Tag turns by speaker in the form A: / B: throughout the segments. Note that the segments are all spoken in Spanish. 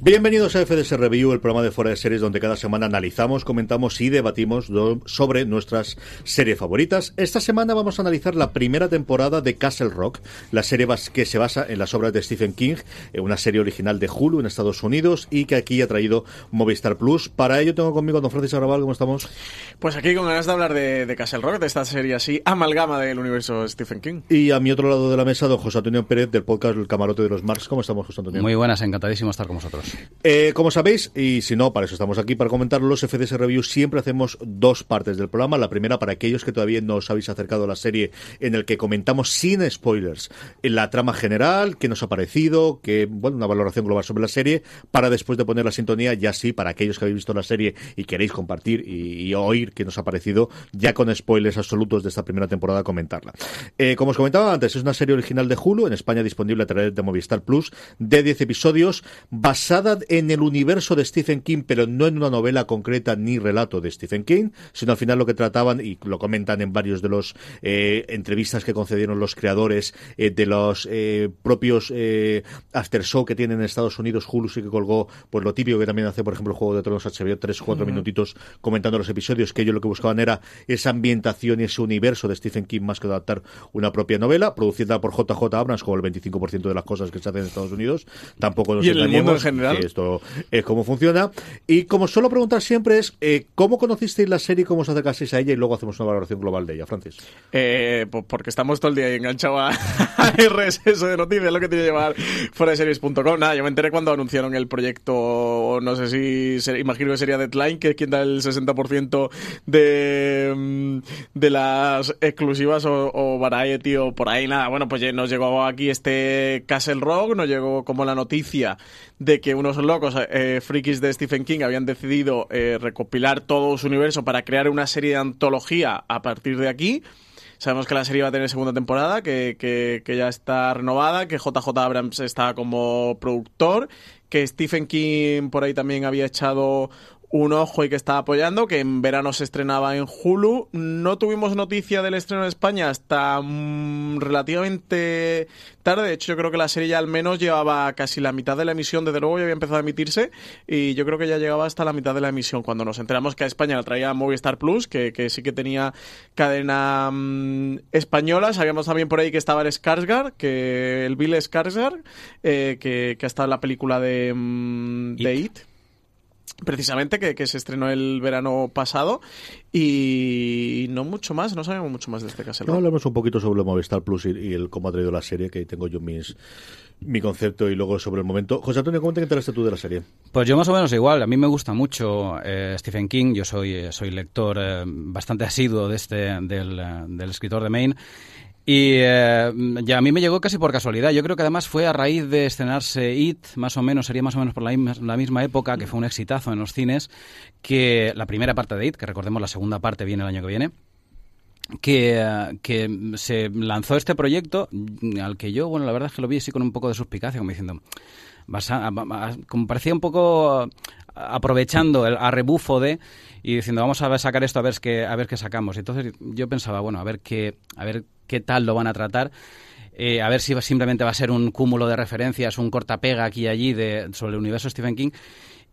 A: Bienvenidos a FDS Review, el programa de fuera de series donde cada semana analizamos, comentamos y debatimos sobre nuestras series favoritas. Esta semana vamos a analizar la primera temporada de Castle Rock, la serie que se basa en las obras de Stephen King, eh, una serie original de Hulu en Estados Unidos y que aquí ha traído Movistar Plus. Para ello tengo conmigo a don Francis Arrabal, ¿cómo estamos?
B: Pues aquí con ganas de hablar de, Castle Rock, de esta serie así, amalgama del universo Stephen King.
A: Y a mi otro lado de la mesa, don José Antonio Pérez del podcast El Camarote de los Marx. ¿Cómo estamos, José Antonio?
C: Muy buenas, encantadísimo estar con vosotros.
A: Eh, como sabéis, y si no, para eso estamos aquí, para comentar los FDS Reviews, siempre hacemos dos partes del programa. La primera, para aquellos que todavía no os habéis acercado a la serie, en el que comentamos sin spoilers la trama general, qué nos ha parecido, que, bueno, una valoración global sobre la serie, para después de poner la sintonía, ya sí, para aquellos que habéis visto la serie y queréis compartir y, oír qué nos ha parecido, ya con spoilers absolutos de esta primera temporada, comentarla. Eh, como os comentaba antes, es una serie original de Hulu, en España disponible a través de Movistar Plus, de 10 episodios, basada en en el universo de Stephen King, pero no en una novela concreta ni relato de Stephen King, sino al final lo que trataban, y lo comentan en varios de los eh, entrevistas que concedieron los creadores eh, de los eh, propios after show que tienen en Estados Unidos, Hulu sí que colgó, pues lo típico que también hace, por ejemplo, el Juego de Tronos HBO, tres o cuatro minutitos comentando los episodios, que ellos lo que buscaban era esa ambientación y ese universo de Stephen King más que adaptar una propia novela, producida por JJ Abrams, como el 25% de las cosas que se hacen en Estados Unidos. Tampoco nos
B: y en el mundo en general.
A: Esto es cómo funciona. Y como suelo preguntar siempre es, eh, ¿cómo conocisteis la serie y cómo os acercasteis a ella? Y luego hacemos una valoración global de ella, Francis.
B: Eh, pues porque estamos todo el día enganchados a, RSS de noticias, lo que tiene que llevar fuera de series.com. Nada, yo me enteré cuando anunciaron el proyecto, no sé si, imagino que sería Deadline, que es quien da el 60% de, mm, de las exclusivas o, o Variety o por ahí, nada. Bueno, pues nos llegó aquí este Castle Rock, nos llegó como la noticia de que unos locos eh, frikis de Stephen King habían decidido eh, recopilar todo su universo para crear una serie de antología a partir de aquí. Sabemos que la serie va a tener segunda temporada, que, que, que, ya está renovada, que JJ Abrams está como productor, que Stephen King por ahí también había echado un ojo y que está apoyando, que en verano se estrenaba en Hulu. No tuvimos noticia del estreno en España hasta mm, relativamente tarde. De hecho, yo creo que la serie ya al menos llevaba casi la mitad de la emisión. Desde luego ya había empezado a emitirse y yo creo que ya llegaba hasta la mitad de la emisión. Cuando nos enteramos que a España la traía Movistar Plus, que, sí que tenía cadena mm, española. Sabíamos también por ahí que estaba el Skarsgård, que el Bill Skarsgård, eh, que, que ha estado en la película de, mm, de It precisamente que, se estrenó el verano pasado y no mucho más, no sabemos mucho más de este caso.
A: No, hablamos un poquito sobre Movistar Plus y, el cómo ha traído la serie, que ahí tengo yo mis mi concepto y luego sobre el momento. José Antonio, ¿cómo te enteraste tú de la serie?
C: Pues yo más o menos igual. A mí me gusta mucho eh, Stephen King. Yo soy, eh, soy lector eh, bastante asiduo de este, del, del escritor de Maine. Y eh, ya a mí me llegó casi por casualidad. Yo creo que además fue a raíz de estrenarse It, más o menos, sería más o menos por la la misma época, que fue un exitazo en los cines, que la primera parte de It, que recordemos la segunda parte viene el año que viene, que, que, se lanzó este proyecto al que yo, bueno, la verdad es que lo vi así con un poco de suspicacia, como diciendo, como parecía un poco aprovechando el rebufo de y diciendo vamos a sacar esto a ver qué a ver qué sacamos entonces yo pensaba bueno a ver qué a ver qué tal lo van a tratar eh, a ver si simplemente va a ser un cúmulo de referencias un cortapega aquí y allí de sobre el universo Stephen King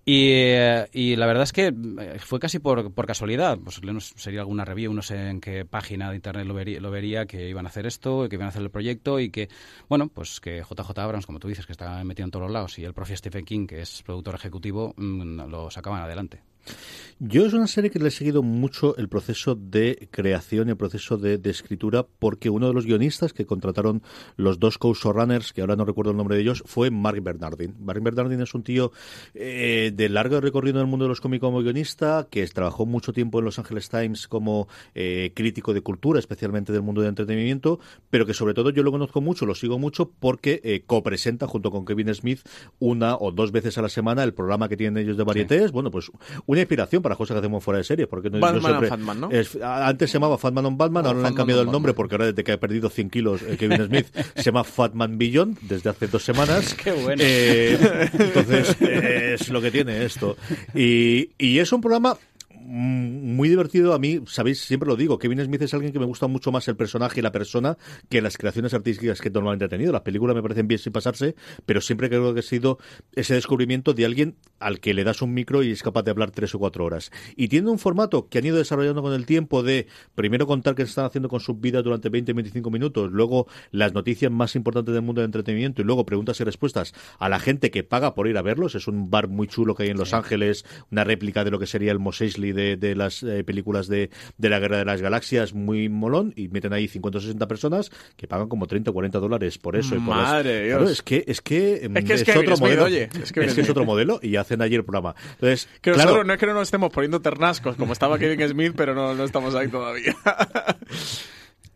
C: y, eh, y, la verdad es que eh, fue casi por, por casualidad. Pues sería alguna review, no sé en qué página de internet lo vería, lo vería que iban a hacer esto, que iban a hacer el proyecto y que, bueno, pues que JJ Abrams, como tú dices, que está metido en todos los lados, y el propio Stephen King, que es productor ejecutivo, mm, lo sacaban adelante.
A: Yo es una serie que le he seguido mucho el proceso de creación y el proceso de, escritura, porque uno de los guionistas que contrataron los dos co-showrunners, que ahora no recuerdo el nombre de ellos, fue Mark Bernardin. Mark Bernardin es un tío eh, de largo recorrido en el mundo de los cómicos como guionista, que trabajó mucho tiempo en Los Angeles Times como eh, crítico de cultura, especialmente del mundo del entretenimiento, pero que sobre todo yo lo conozco mucho, lo sigo mucho, porque eh, copresenta junto con Kevin Smith una o dos veces a la semana el programa que tienen ellos de varietés. Bueno, pues una inspiración para cosas que hacemos fuera de serie. Porque no,
B: Batman no Fatman, ¿no?
A: antes se llamaba Fatman on Batman, ahora le han cambiado el nombre porque ahora desde que ha perdido 100 kilos eh, Kevin Smith se llama Fatman Beyond desde hace dos semanas.
C: Qué bueno.
A: Eh, entonces, es lo que tiene esto. Y, y es un programa muy divertido. A mí, sabéis, siempre lo digo, Kevin Smith es alguien que me gusta mucho más el personaje y la persona que las creaciones artísticas que normalmente ha tenido. Las películas me parecen bien sin pasarse, pero siempre creo que ha sido ese descubrimiento de alguien al que le das un micro y es capaz de hablar tres o cuatro horas. Y tiene un formato que han ido desarrollando con el tiempo de primero contar qué están haciendo con su vida durante 20-25 minutos, luego las noticias más importantes del mundo del entretenimiento y luego preguntas y respuestas a la gente que paga por ir a verlos. Es un bar muy chulo que hay en Los Ángeles, una réplica de lo que sería el Mos Eisley de, las eh, películas de, la Guerra de las Galaxias muy molón y meten ahí 50 o 60 personas que pagan como 30 o 40 dólares por eso.
B: Madre
A: es que es que
B: es, otro modelo. es que,
A: es, otro modelo y hacen ayer el programa. Entonces,
B: claro, no es que no nos estemos poniendo ternascos como estaba Kevin Smith, pero no, no estamos ahí todavía.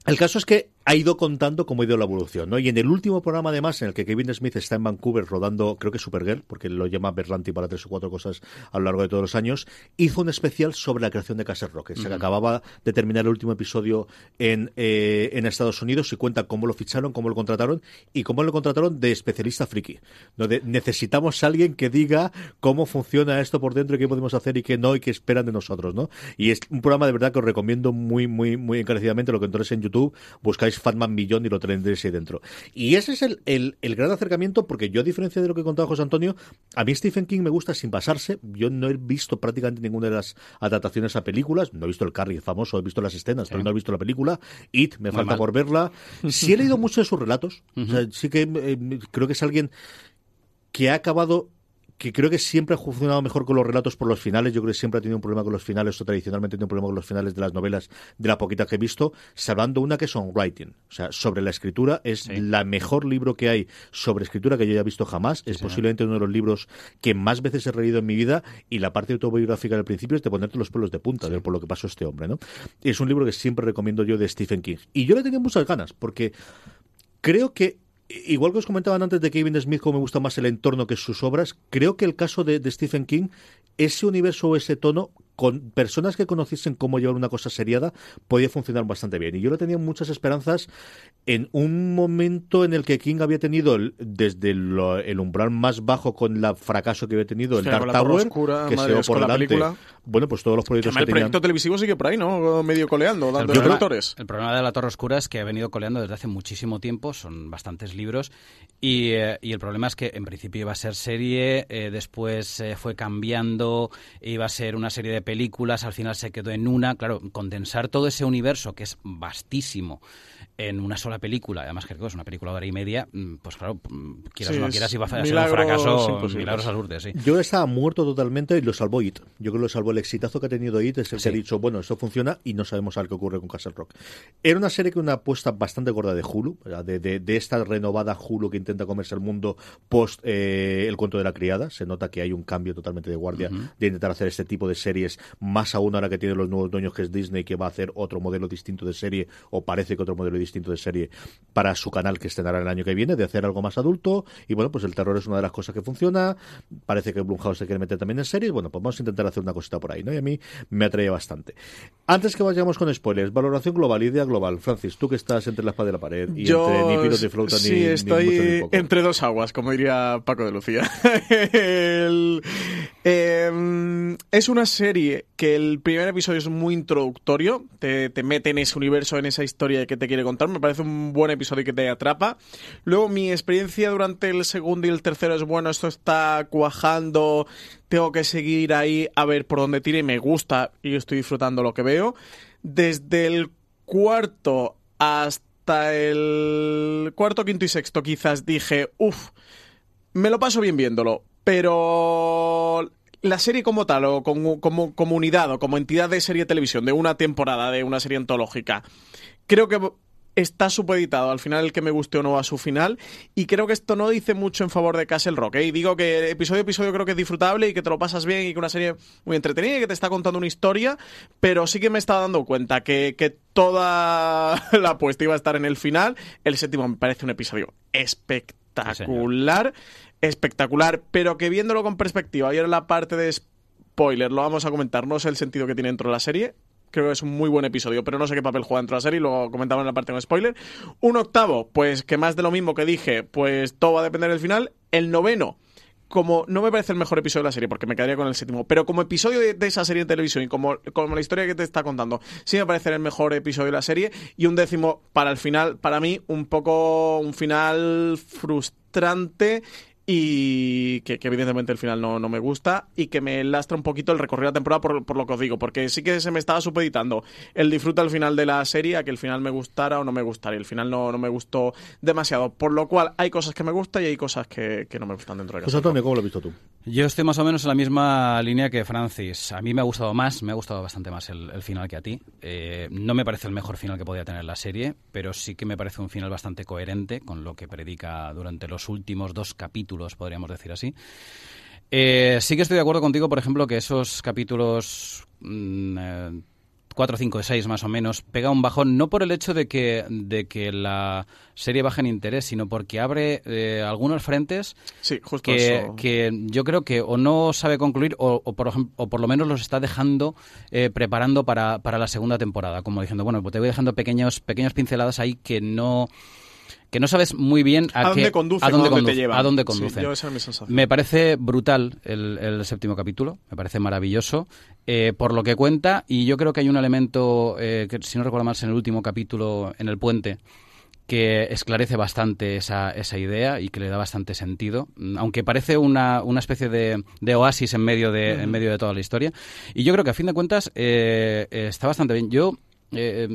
A: El caso es que ha ido contando cómo ha ido la evolución, ¿no? Y en el último programa, además, en el que Kevin Smith está en Vancouver rodando, creo que Supergirl, porque lo llama Berlanti para tres o cuatro cosas a lo largo de todos los años, hizo un especial sobre la creación de Castle Rock. Se acababa de terminar el último episodio en, eh, en Estados Unidos y cuenta cómo lo ficharon, cómo lo contrataron y cómo lo contrataron de especialista friki. Donde necesitamos a alguien que diga cómo funciona esto por dentro y qué podemos hacer y qué no y qué esperan de nosotros, ¿no? Y es un programa de verdad que os recomiendo muy, muy, muy encarecidamente. Lo que entonces en YouTube buscáis Fatman Millón y lo tendréis ahí dentro. Y ese es el, el, gran acercamiento, porque yo, a diferencia de lo que contaba José Antonio, a mí Stephen King me gusta sin pasarse. Yo no he visto prácticamente ninguna de las adaptaciones a películas. No he visto el Carrie famoso, he visto las escenas, pero no he visto la película. It, me falta por verla. Sí he leído mucho de sus relatos. sí que eh, creo que es alguien que ha acabado que creo que siempre ha funcionado mejor con los relatos por los finales. Yo creo que siempre ha tenido un problema con los finales, o tradicionalmente ha tenido un problema con los finales de las novelas, de la poquita que he visto, salvando una que es writing. O sea, sobre la escritura, es la mejor libro que hay sobre escritura que yo haya visto jamás. Es posiblemente uno de los libros que más veces he reído en mi vida. Y la parte autobiográfica del principio es de ponerte los pelos de punta de por lo que pasó este hombre, ¿no? Es un libro que siempre recomiendo yo de Stephen King. Y yo le tenía muchas ganas, porque creo que igual que os comentaban antes de Kevin Smith, como me gusta más el entorno que sus obras, creo que el caso de, de Stephen King, ese universo o ese tono con personas que conociesen cómo llevar una cosa seriada, podía funcionar bastante bien. Y yo le tenía muchas esperanzas en un momento en el que King había tenido desde el umbral más bajo con el fracaso que había tenido el Dark Tower, que se dio por delante. Bueno, pues todos los proyectos que,
B: El proyecto televisivo sigue por ahí, ¿no? Medio coleando, dando el, problema,
C: el problema de La Torre Oscura es que ha venido coleando desde hace muchísimo tiempo, son bastantes libros, y, eh, el problema es que en principio iba a ser serie, eh, después eh, fue cambiando, iba a ser una serie de películas, al final se quedó en una. Claro, condensar todo ese universo, que es vastísimo, en una sola película, además que es una película de hora y media, mm, pues claro, mm, quieras o no quieras, iba a ser un fracaso, milagros al sí.
A: Yo estaba muerto totalmente y lo salvó IT. Yo creo que lo salvó el exitazo que ha tenido IT, es el que ha dicho, bueno, esto funciona y no sabemos a qué ocurre con Castle Rock. Era una serie que una apuesta bastante gorda de Hulu, de, de, esta renovada Hulu que intenta comerse el mundo post eh, El cuento de la criada. Se nota que hay un cambio totalmente de guardia de intentar hacer este tipo de series, más aún ahora que tiene los nuevos dueños que es Disney, que va a hacer otro modelo distinto de serie, o parece que otro modelo distinto distinto de serie para su canal que estrenará el año que viene, de hacer algo más adulto. Y bueno, pues el terror es una de las cosas que funciona. Parece que Blumhouse se quiere meter también en series. Bueno, pues vamos a intentar hacer una cosita por ahí, ¿no? Y a mí me atrae bastante. Antes que vayamos con spoilers, valoración global, idea global. Francis, tú que estás entre la espada y la pared y entre ni pilos de flauta
B: sí, estoy entre dos aguas, como diría Paco de Lucía. Em, es una serie que el primer episodio es muy introductorio, te, te mete en ese universo, en esa historia que te quiere contar me parece un buen episodio que te atrapa. Luego mi experiencia durante el segundo y el tercero es bueno, esto está cuajando, tengo que seguir ahí a ver por dónde tire, me gusta y estoy disfrutando lo que veo. Desde el cuarto hasta el cuarto, quinto y sexto quizás dije, uff, me lo paso bien viéndolo, pero la serie como tal, o como, como comunidad, o como entidad de serie de televisión, de una temporada, de una serie antológica, creo que está supeditado al final el que me guste o no a su final y creo que esto no dice mucho en favor de Castle Rock ¿eh? y digo que episodio a episodio creo que es disfrutable y que te lo pasas bien y que una serie muy entretenida y que te está contando una historia pero sí que me estaba dando cuenta que, que toda la apuesta iba a estar en el final. El séptimo me parece un episodio espectacular espectacular pero que viéndolo con perspectiva y ahora la parte de spoiler lo vamos a comentar no sé el sentido que tiene dentro de la serie creo que es un muy buen episodio, pero no sé qué papel juega dentro de la serie, lo comentaba en la parte con spoiler. Un octavo, pues que más de lo mismo que dije, pues todo va a depender del final. El noveno, como no me parece el mejor episodio de la serie, porque me quedaría con el séptimo, pero como episodio de, esa serie de televisión y como, como, la historia que te está contando, sí me parece el mejor episodio de la serie. Y un décimo para el final, para mí, un poco un final frustrante y que, evidentemente el final no, no, me gusta y que me lastra un poquito el recorrido de la temporada por, por, lo que os digo, porque sí que se me estaba supeditando el disfruta al final de la serie a que el final me gustara o no me gustara y el final no, no me gustó demasiado, por lo cual hay cosas que me gustan y hay cosas que, que no me gustan dentro de
A: casa. Pues Antonio, ¿cómo lo has visto tú?
C: Yo estoy más o menos en la misma línea que Francis. A mí me ha gustado más, me ha gustado bastante más el, el final que a ti. Eh, no me parece el mejor final que podía tener la serie, pero sí que me parece un final bastante coherente con lo que predica durante los últimos dos capítulos, podríamos decir así. Eh, sí que estoy de acuerdo contigo, por ejemplo, que esos capítulos mm, eh, 4, 5, 6 más o menos, pega un bajón, no por el hecho de que, de que la serie baje en interés, sino porque abre eh, algunos frentes
B: sí, justo
C: que, que, yo creo que o no sabe concluir o, o, por, o por lo menos los está dejando eh, preparando para, para la segunda temporada, como diciendo, bueno, pues te voy dejando pequeños, pequeñas pinceladas ahí que no que no sabes muy bien a,
B: ¿A
C: qué,
B: dónde conduce,
C: a dónde, conduce,
B: te lleva.
C: a dónde conduce.
B: Sí, yo esa es mi sensación.
C: Me parece brutal el, el, séptimo capítulo, me parece maravilloso eh, por lo que cuenta y yo creo que hay un elemento, eh, que si no recuerdo mal, es en el último capítulo, en el puente, que esclarece bastante esa, esa idea y que le da bastante sentido, aunque parece una, una especie de, de oasis en medio de, uh -huh. en medio de toda la historia. Y yo creo que a fin de cuentas eh, está bastante bien. Yo eh,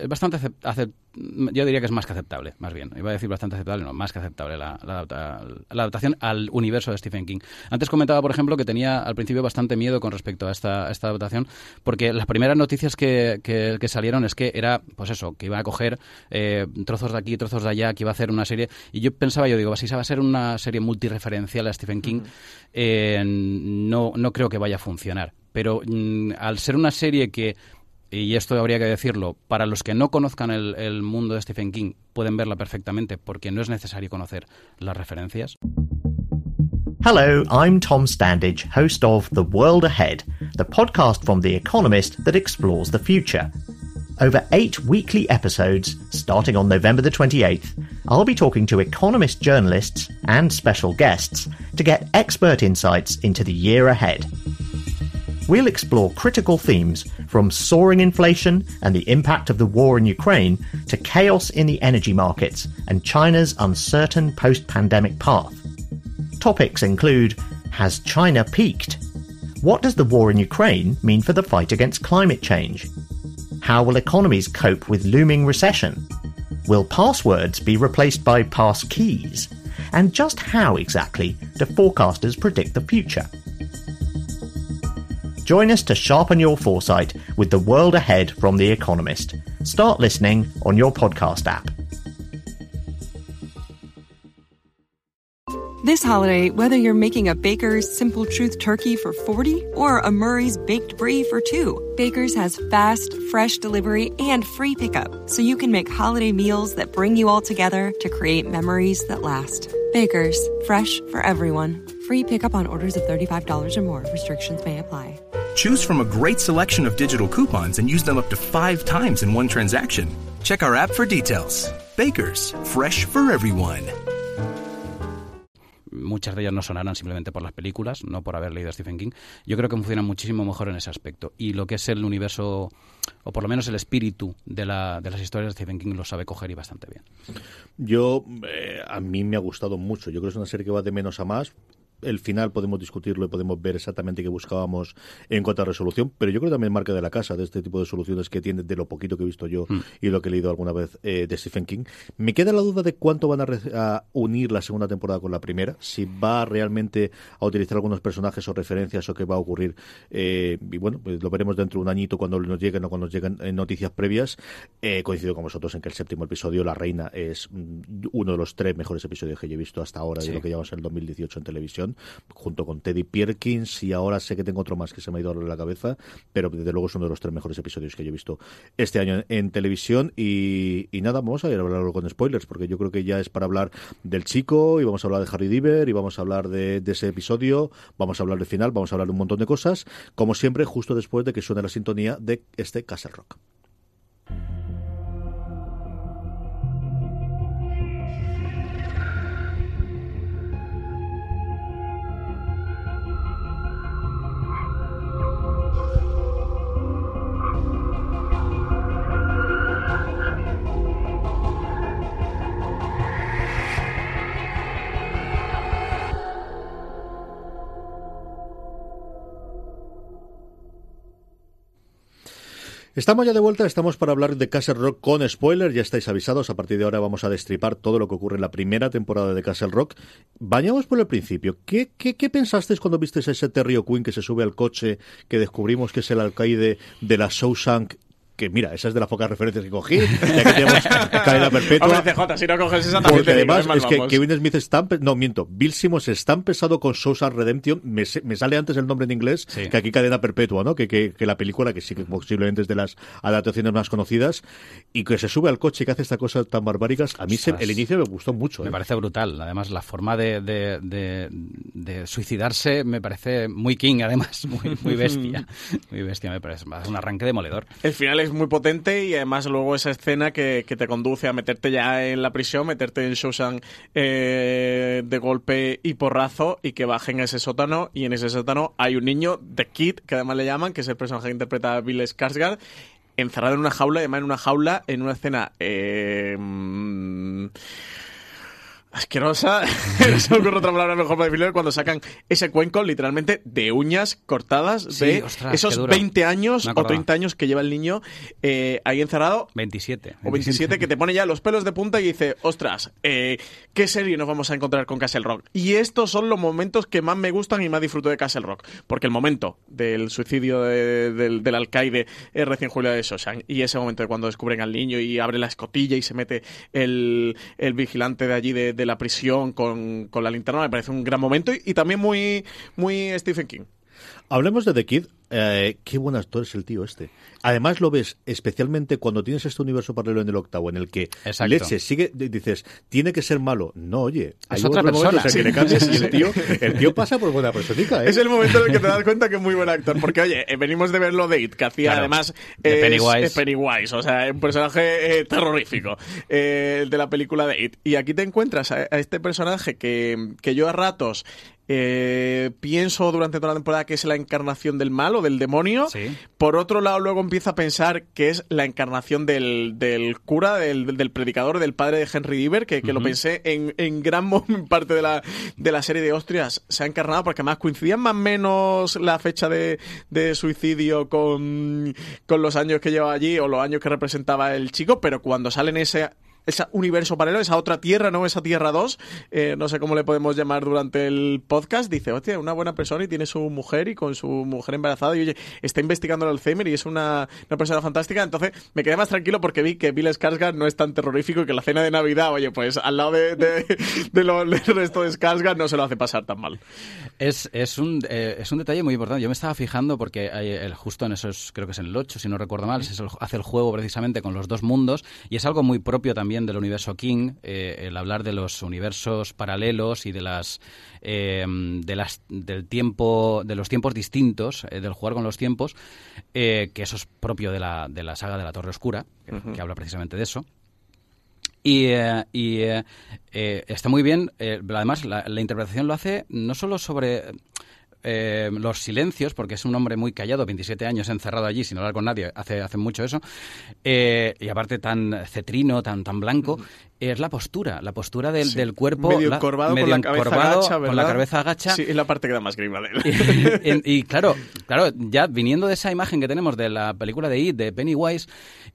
C: es bastante acept yo diría que es más que aceptable, más bien. Iba a decir bastante aceptable, no, más que aceptable la, la, la, adaptación al universo de Stephen King. Antes comentaba, por ejemplo, que tenía al principio bastante miedo con respecto a esta, a esta adaptación, porque las primeras noticias que, que, que, salieron es que era, pues eso, que iba a coger eh, trozos de aquí, trozos de allá, que iba a hacer una serie. Y yo pensaba, yo digo, si se va a ser una serie multireferencial a Stephen King, uh -huh. eh, no, no creo que vaya a funcionar. Pero mm, al ser una serie que y esto habría que decirlo, para los que no conozcan el, el, mundo de Stephen King, pueden verla perfectamente porque no es necesario conocer las referencias.
D: Hello, I'm Tom Standage, host of The World Ahead, the podcast from The Economist that explores the future. Over eight weekly episodes, starting on November the 28th, I'll be talking to Economist journalists and special guests to get expert insights into the year ahead we'll explore critical themes from soaring inflation and the impact of the war in Ukraine to chaos in the energy markets and China's uncertain post pandemic path. Topics include Has China peaked? What does the war in Ukraine mean for the fight against climate change? How will economies cope with looming recession? Will passwords be replaced by pass keys? And just how exactly do forecasters predict the future? Join us to sharpen your foresight with the world ahead from The Economist. Start listening on your podcast app.
E: This holiday, whether you're making a Baker's Simple Truth turkey for 40 or a Murray's Baked Brie for two, Baker's has fast, fresh delivery and free pickup, so you can make holiday meals that bring you all together to create memories that last. Baker's, fresh for everyone. Free pickup on orders of $35 or more. Restrictions may apply.
F: Choose from a great selection of digital coupons and use them up to five times in one transaction. Check our app for details. Bakers, fresh for everyone.
C: Muchas de ellas no sonarán simplemente por las películas, no por haber leído a Stephen King. Yo creo que funcionan muchísimo mejor en ese aspecto. Y lo que es el universo, o por lo menos el espíritu de, la, de las historias de Stephen King, lo sabe coger y bastante bien.
A: Yo, eh, a mí me ha gustado mucho. Yo creo que es una serie que va de menos a más el final podemos discutirlo y podemos ver exactamente qué buscábamos en cuanto a resolución, pero yo creo que también marca de la casa de este tipo de soluciones que tiene de lo poquito que he visto yo mm. y lo que he leído alguna vez eh, de Stephen King. Me queda la duda de cuánto van a, unir la segunda temporada con la primera, si va realmente a utilizar algunos personajes o referencias o qué va a ocurrir. Eh, y bueno, pues lo veremos dentro de un añito cuando nos lleguen o cuando nos lleguen eh, noticias previas. coincido con vosotros en que el séptimo episodio, La Reina, es mm, uno de los tres mejores episodios que yo he visto hasta ahora de lo que llevamos en el 2018 en televisión, junto con Teddy Pierkins y ahora sé que tengo otro más que se me ha ido a la cabeza, pero desde luego es uno de los tres mejores episodios que yo he visto este año en, televisión y, nada, vamos a ir a hablarlo con spoilers porque yo creo que ya es para hablar del chico y vamos a hablar de Harry Diver y vamos a hablar de, de ese episodio, vamos a hablar del final, vamos a hablar de un montón de cosas, como siempre justo después de que suene la sintonía de este Castle Rock. Estamos ya de vuelta, estamos para hablar de Castle Rock con spoilers, ya estáis avisados, a partir de ahora vamos a destripar todo lo que ocurre en la primera temporada de Castle Rock. Bañamos por el principio, ¿qué, qué, pensasteis cuando visteis ese Terry Queen que se sube al coche, que descubrimos que es el alcaide de la Shawshank que mira, esa es de las pocas referencias que cogí, ya que tenemos cadena perpetua.
B: CJ, si no coges esa también
A: Porque además es que Kevin Smith está, no miento, Bill Simmons está pesado con Sousa Redemption, me, me, sale antes el nombre en inglés que aquí cadena perpetua, ¿no? Que, que, que, la película, que sí que posiblemente es de las adaptaciones más conocidas, y que se sube al coche y que hace esta cosa tan barbáricas, a mí se, el inicio me gustó mucho.
C: Me
A: ¿eh?
C: parece brutal, además la forma de, de, de, de, suicidarse me parece muy king, además, muy, muy bestia, muy bestia, me parece, es un arranque demoledor.
B: El final es muy potente y además luego esa escena que, te conduce a meterte ya en la prisión, meterte en Shawshank eh, de golpe y porrazo y que bajen a ese sótano y en ese sótano hay un niño, The Kid, que además le llaman, que es el personaje que interpreta Bill Skarsgård, encerrado en una jaula, además en una jaula, en una escena... Eh, mm, asquerosa, no se ocurre otra palabra mejor para definirlo, cuando sacan ese cuenco literalmente de uñas cortadas de esos 20 años o 30 años que lleva el niño eh, ahí encerrado.
C: 27.
B: O 27, que te pone ya los pelos de punta y dice, ostras, eh, ¿qué serie nos vamos a encontrar con Castle Rock? Y estos son los momentos que más me gustan y más disfruto de Castle Rock, porque el momento del suicidio del, alcaide es recién Julio de Shoshan y ese momento de cuando descubren al niño y abre la escotilla y se mete el, vigilante de allí de la prisión con, con, la linterna me parece un gran momento y, y también muy, muy Stephen King.
A: Hablemos de The Kid. Eh, qué buen actor es el tío este. Además lo ves especialmente cuando tienes este universo paralelo en el octavo, en el que Leche sigue, dices, tiene que ser malo. No, oye,
C: es otra persona.
A: que le cambies y el tío, el tío pasa por buena persona.
B: ¿eh? Es el momento en el que te das cuenta que es muy buen actor. Porque, oye, eh, venimos de verlo de It, que hacía además
C: de Pennywise.
B: Pennywise. O sea, un personaje terrorífico de la película de It. Y aquí te encuentras a, a este personaje que, que yo a ratos eh, pienso durante toda la temporada que es la encarnación del mal o del demonio. Por otro lado, luego empiezo a pensar que es la encarnación del, del cura, del, del, predicador, del padre de Henry Diver, que, que lo pensé en, en gran parte de la, de la serie de Austrias. Se ha encarnado porque además coincidían más o menos la fecha de, de suicidio con, con los años que llevaba allí o los años que representaba el chico, pero cuando salen ese ese universo paralelo, esa otra tierra, ¿no? Esa tierra 2, eh, no sé cómo le podemos llamar durante el podcast, dice, hostia, una buena persona y tiene su mujer y con su mujer embarazada y oye, está investigando el Alzheimer y es una, una persona fantástica, entonces me quedé más tranquilo porque vi que Bill Skarsgård no es tan terrorífico y que la cena de Navidad, oye, pues al lado de, de, de lo, del resto de Skarsgård no se lo hace pasar tan mal.
C: Es, es, un, eh, es un detalle muy importante. Yo me estaba fijando porque hay el, justo en esos, creo que es en el 8, si no recuerdo mal, se hace el juego precisamente con los dos mundos y es algo muy propio también del universo King, eh, el hablar de los universos paralelos y de las, eh, de las del tiempo, de los tiempos distintos, eh, del jugar con los tiempos, que eso es propio de la, de la saga de la Torre Oscura, que, habla precisamente de eso. Y, y está muy bien, además la, la, interpretación lo hace no solo sobre eh, los silencios, porque es un hombre muy callado, 27 años encerrado allí sin hablar con nadie, hace, hace mucho eso, eh, y aparte tan cetrino, tan, tan blanco, es la postura, la postura del,
B: Sí.
C: del cuerpo.
B: Medio
C: la-
B: encorvado,
C: medio
B: con la cabeza
C: encorvado,
B: agacha,
C: con la cabeza agacha.
B: Sí, es la parte que da más grima de él.
C: y, y claro, claro, ya viniendo de esa imagen que tenemos de la película de It, de Pennywise,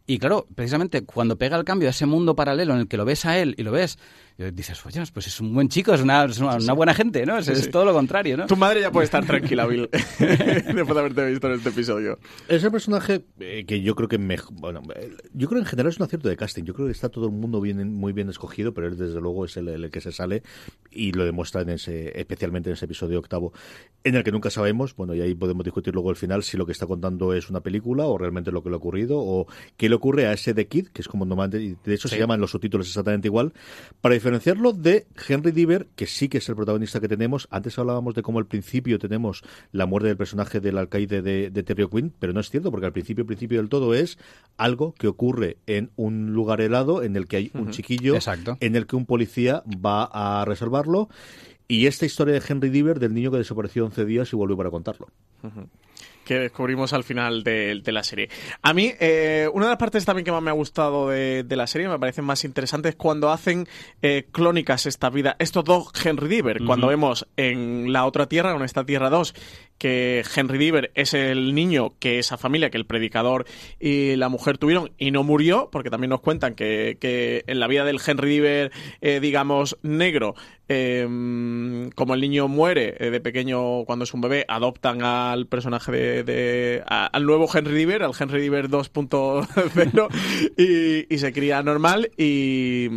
C: y claro, precisamente cuando pega el cambio a ese mundo paralelo en el que lo ves a él y lo ves, y dices, oye, pues es un buen chico, es una, es una, una buena gente, ¿no? Es,
B: Sí,
C: es
B: sí.
C: todo lo contrario, ¿no?
B: Tu madre ya puede estar tranquila, Bill, después de haberte visto en este episodio.
A: Es el personaje eh, que yo creo que mej- bueno, eh, yo creo en general es un acierto de casting. Yo creo que está todo el mundo bien, muy bien escogido, pero él desde luego es el, el que se sale y lo demuestra en ese, especialmente en ese episodio octavo, en el que nunca sabemos, bueno, y ahí podemos discutir luego al final si lo que está contando es una película o realmente lo que le ha ocurrido o qué le ocurre a ese The Kid, que es como normalmente, de hecho se llaman los subtítulos exactamente igual, para diferenciarlo de Henry Diver, que sí que es el protagonista que tenemos. Antes hablábamos de cómo al principio tenemos la muerte del personaje del alcaide de, de Terry Quinn, pero no es cierto, porque al principio, principio del todo es algo que ocurre en un lugar helado en el que hay un chiquillo,
C: Exacto.
A: en el que un policía va a reservarlo. Y esta historia de Henry Diver, del niño que desapareció 11 días y volvió para contarlo.
B: que descubrimos al final de, de la serie. A mí, eh, una de las partes también que más me ha gustado de, de la serie, me parecen más interesantes, cuando hacen eh, clónicas esta vida. Estos dos Henry Diver, cuando vemos en la otra tierra, en esta tierra 2, que Henry Diver es el niño que esa familia, que el predicador y la mujer tuvieron y no murió, porque también nos cuentan que, que en la vida del Henry Diver, eh, digamos, negro, eh, como el niño muere eh, de pequeño cuando es un bebé, adoptan al personaje de, al nuevo Henry Diver, al Henry Diver 2.0 y, y se cría normal y,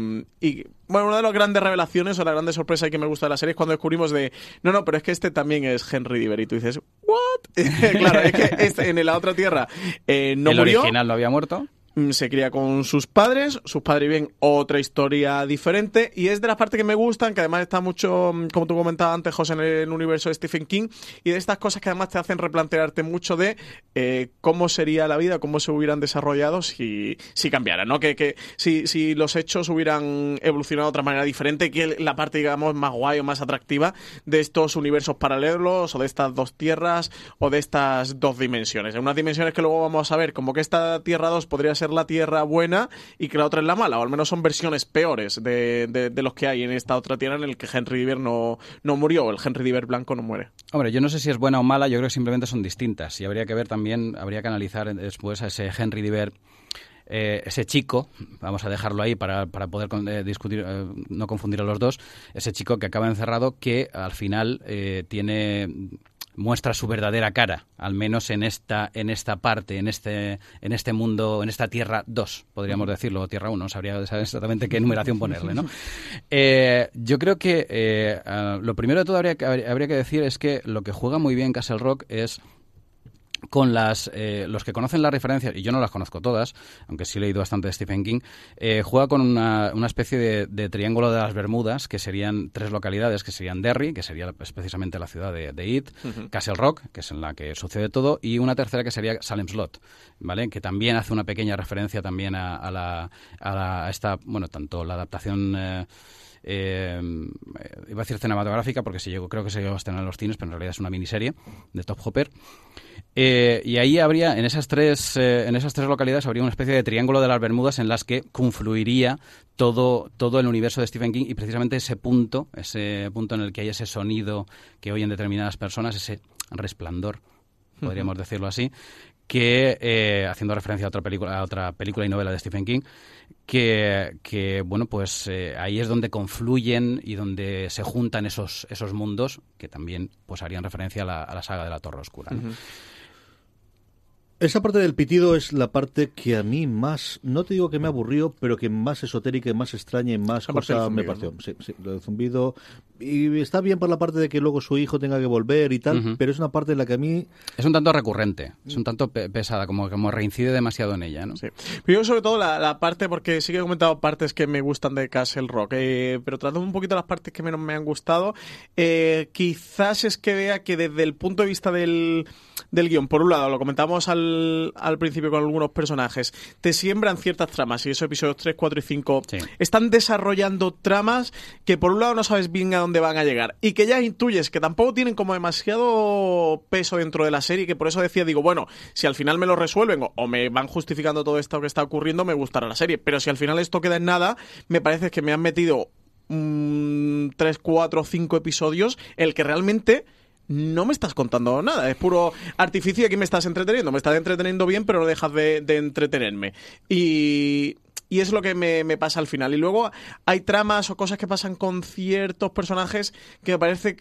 B: y bueno, una de las grandes revelaciones o la grande sorpresa que me gusta de la serie es cuando descubrimos de, no, no, pero es que este también es Henry Diver y tú dices, ¿what? claro, es que este, en la otra tierra eh, no
C: el
B: murió.
C: original no había muerto.
B: Mm, se cría con sus padres, sus padres viven otra historia diferente y es de las partes que me gustan, que además está mucho, mm, como tú comentabas antes, José, en el universo de Stephen King y de estas cosas que además te hacen replantearte mucho de eh, cómo sería la vida, cómo se hubieran desarrollado si, si cambiara, ¿no? Que, que si, si los hechos hubieran evolucionado de otra manera diferente, que la parte, digamos, más guay o más atractiva de estos universos paralelos o de estas dos tierras o de estas dos dimensiones. En unas dimensiones que luego vamos a ver, como que esta Tierra 2 podría ser la Tierra buena y que la otra es la mala, o al menos son versiones peores de, de- los que hay en esta otra Tierra en el que Henry Diver no, no murió, o el Henry Diver blanco no muere.
C: Hombre, yo no sé si es buena o mala, yo creo que simplemente son distintas. Y habría que ver también, habría que analizar después a ese Henry Diver, eh, ese chico, vamos a dejarlo ahí para, para poder con- eh, discutir, eh, no confundir a los dos, ese chico que acaba encerrado que al final eh, tiene muestra su verdadera cara, al menos en esta en esta parte, en este en este mundo, en esta Tierra 2, podríamos decirlo, o Tierra 1, no sabría exactamente qué numeración ponerle, ¿no? Eh, yo creo que eh, ah, lo primero de todo habría que, habría que decir es que lo que juega muy bien Castle Rock es con las eh, los que conocen las referencias y yo no las conozco todas aunque sí he leído bastante de Stephen King eh, juega con una, una especie de, de triángulo de las Bermudas que serían tres localidades que serían Derry que sería pues, precisamente la ciudad de, de It Castle Rock que es en la que sucede todo y una tercera que sería Salem Slot vale que también hace una pequeña referencia también a, a la, a la- a esta bueno tanto la adaptación eh, eh, iba a decir cinematográfica porque se llegó, creo que se llegó a estrenar en los cines, pero en realidad es una miniserie de Top Hopper. Eh, y ahí habría, en esas tres, eh, en esas tres localidades, habría una especie de triángulo de las Bermudas en las que confluiría todo, todo el universo de Stephen King y precisamente ese punto, ese punto en el que hay ese sonido que oyen determinadas personas, ese resplandor, podríamos decirlo así, que eh, haciendo referencia a otra película, a otra película y novela de Stephen King, que, que, bueno, pues eh, ahí es donde confluyen y donde se juntan esos, esos mundos que también pues harían referencia a la, a la saga de la Torre Oscura.
A: Esa parte del pitido es la parte que a mí más, no te digo que me aburrió, pero que más esotérica y más extraña y más
B: La
A: cosa me
B: zumbido,
A: pareció. Sí, sí, lo del zumbido. Y está bien por la parte de que luego su hijo tenga que volver y tal,
C: Ujú.
A: pero es una parte en la que a mí
C: Es un tanto recurrente, es un tanto pe- pesada, como, como reincide demasiado en ella, ¿no?
B: Sí. Pero yo sobre todo la, la parte, porque sí que he comentado partes que me gustan de Castle Rock, eh, pero tratando un poquito las partes que menos me han gustado, eh, quizás es que vea que desde el punto de vista del, del guion, por un lado, lo comentamos al, al, al principio con algunos personajes, te siembran ciertas tramas y esos episodios 3, 4 y 5
C: Sí.
B: están desarrollando tramas que por un lado no sabes bien a dónde van a llegar y que ya intuyes que tampoco tienen como demasiado peso dentro de la serie que por eso decía, digo, bueno, si al final me lo resuelven o, o me van justificando todo esto que está ocurriendo, me gustará la serie, pero si al final esto queda en nada, me parece que me han metido mm, tres, cuatro, cinco episodios, el que realmente no me estás contando nada, es puro artificio aquí me estás entreteniendo, me estás entreteniendo bien, pero no dejas de, de entretenerme. Y, y es lo que me, me pasa al final. Y luego hay tramas o cosas que pasan con ciertos personajes que me parece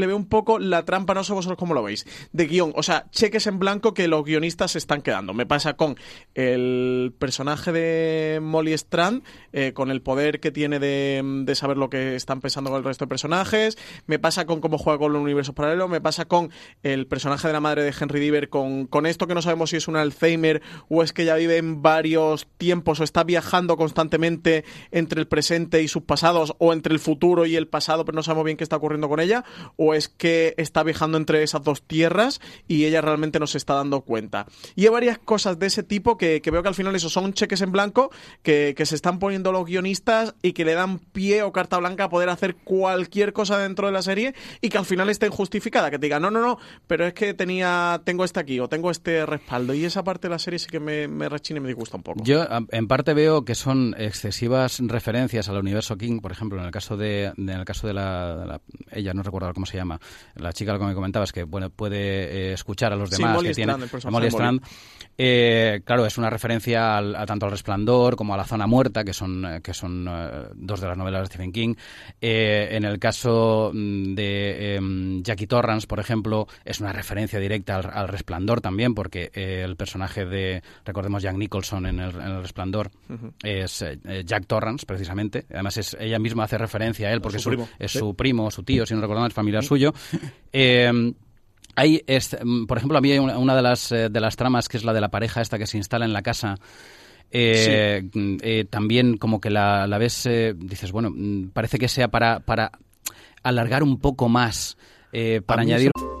B: le veo un poco la trampa, no sé vosotros cómo lo veis, de guion. O sea, cheques en blanco que los guionistas se están quedando. Me pasa con el personaje de Molly Strand, eh, con el poder que tiene de, de saber lo que están pensando con el resto de personajes. Me pasa con cómo juega con los universos paralelos. Me pasa con el personaje de la madre de Henry Diver, con, con esto que no sabemos si es un Alzheimer o es que ella vive en varios tiempos o está viajando constantemente entre el presente y sus pasados o entre el futuro y el pasado, pero no sabemos bien qué está ocurriendo con ella es que está viajando entre esas dos tierras y ella realmente no se está dando cuenta. Y hay varias cosas de ese tipo que, veo que al final eso son cheques en blanco que, se están poniendo los guionistas y que le dan pie o carta blanca a poder hacer cualquier cosa dentro de la serie y que al final estén justificada, que te digan, no, no, no, pero es que tenía, tengo este aquí o tengo este respaldo. Y esa parte de la serie sí que me, rechina y me disgusta un poco.
C: Yo en parte veo que son excesivas referencias al universo King, por ejemplo, en el caso de, en el caso de la, la- ella no recuerdo cómo se llama, la chica que me comentabas que bueno puede eh, escuchar a los
B: Sí,
C: demás
B: Molly
C: que tiene
B: Strand,
C: Molly. Strand. Eh, claro, es una referencia al- a tanto al Resplandor como a la Zona Muerta, que son eh, que son dos de las novelas de Stephen King. En el caso mm, de em, Jackie Torrance, por ejemplo, es una referencia directa al, al Resplandor también, porque el personaje de, recordemos, Jack Nicholson en el, en el Resplandor es Jack Torrance, precisamente. Además, es, ella misma hace referencia a él porque es su,
A: primo.
C: es
A: Sí.
C: su primo, su tío, si no recuerdo mal, es familiar suyo. Eh, hay, este, mm, por ejemplo, a mí hay una, una de, las, eh, de las tramas que es la de la pareja esta que se instala en la casa. eh, mm, eh, también como que la, la ves, eh, dices, bueno, mm, parece que sea para, para alargar un poco más, eh, para añadir...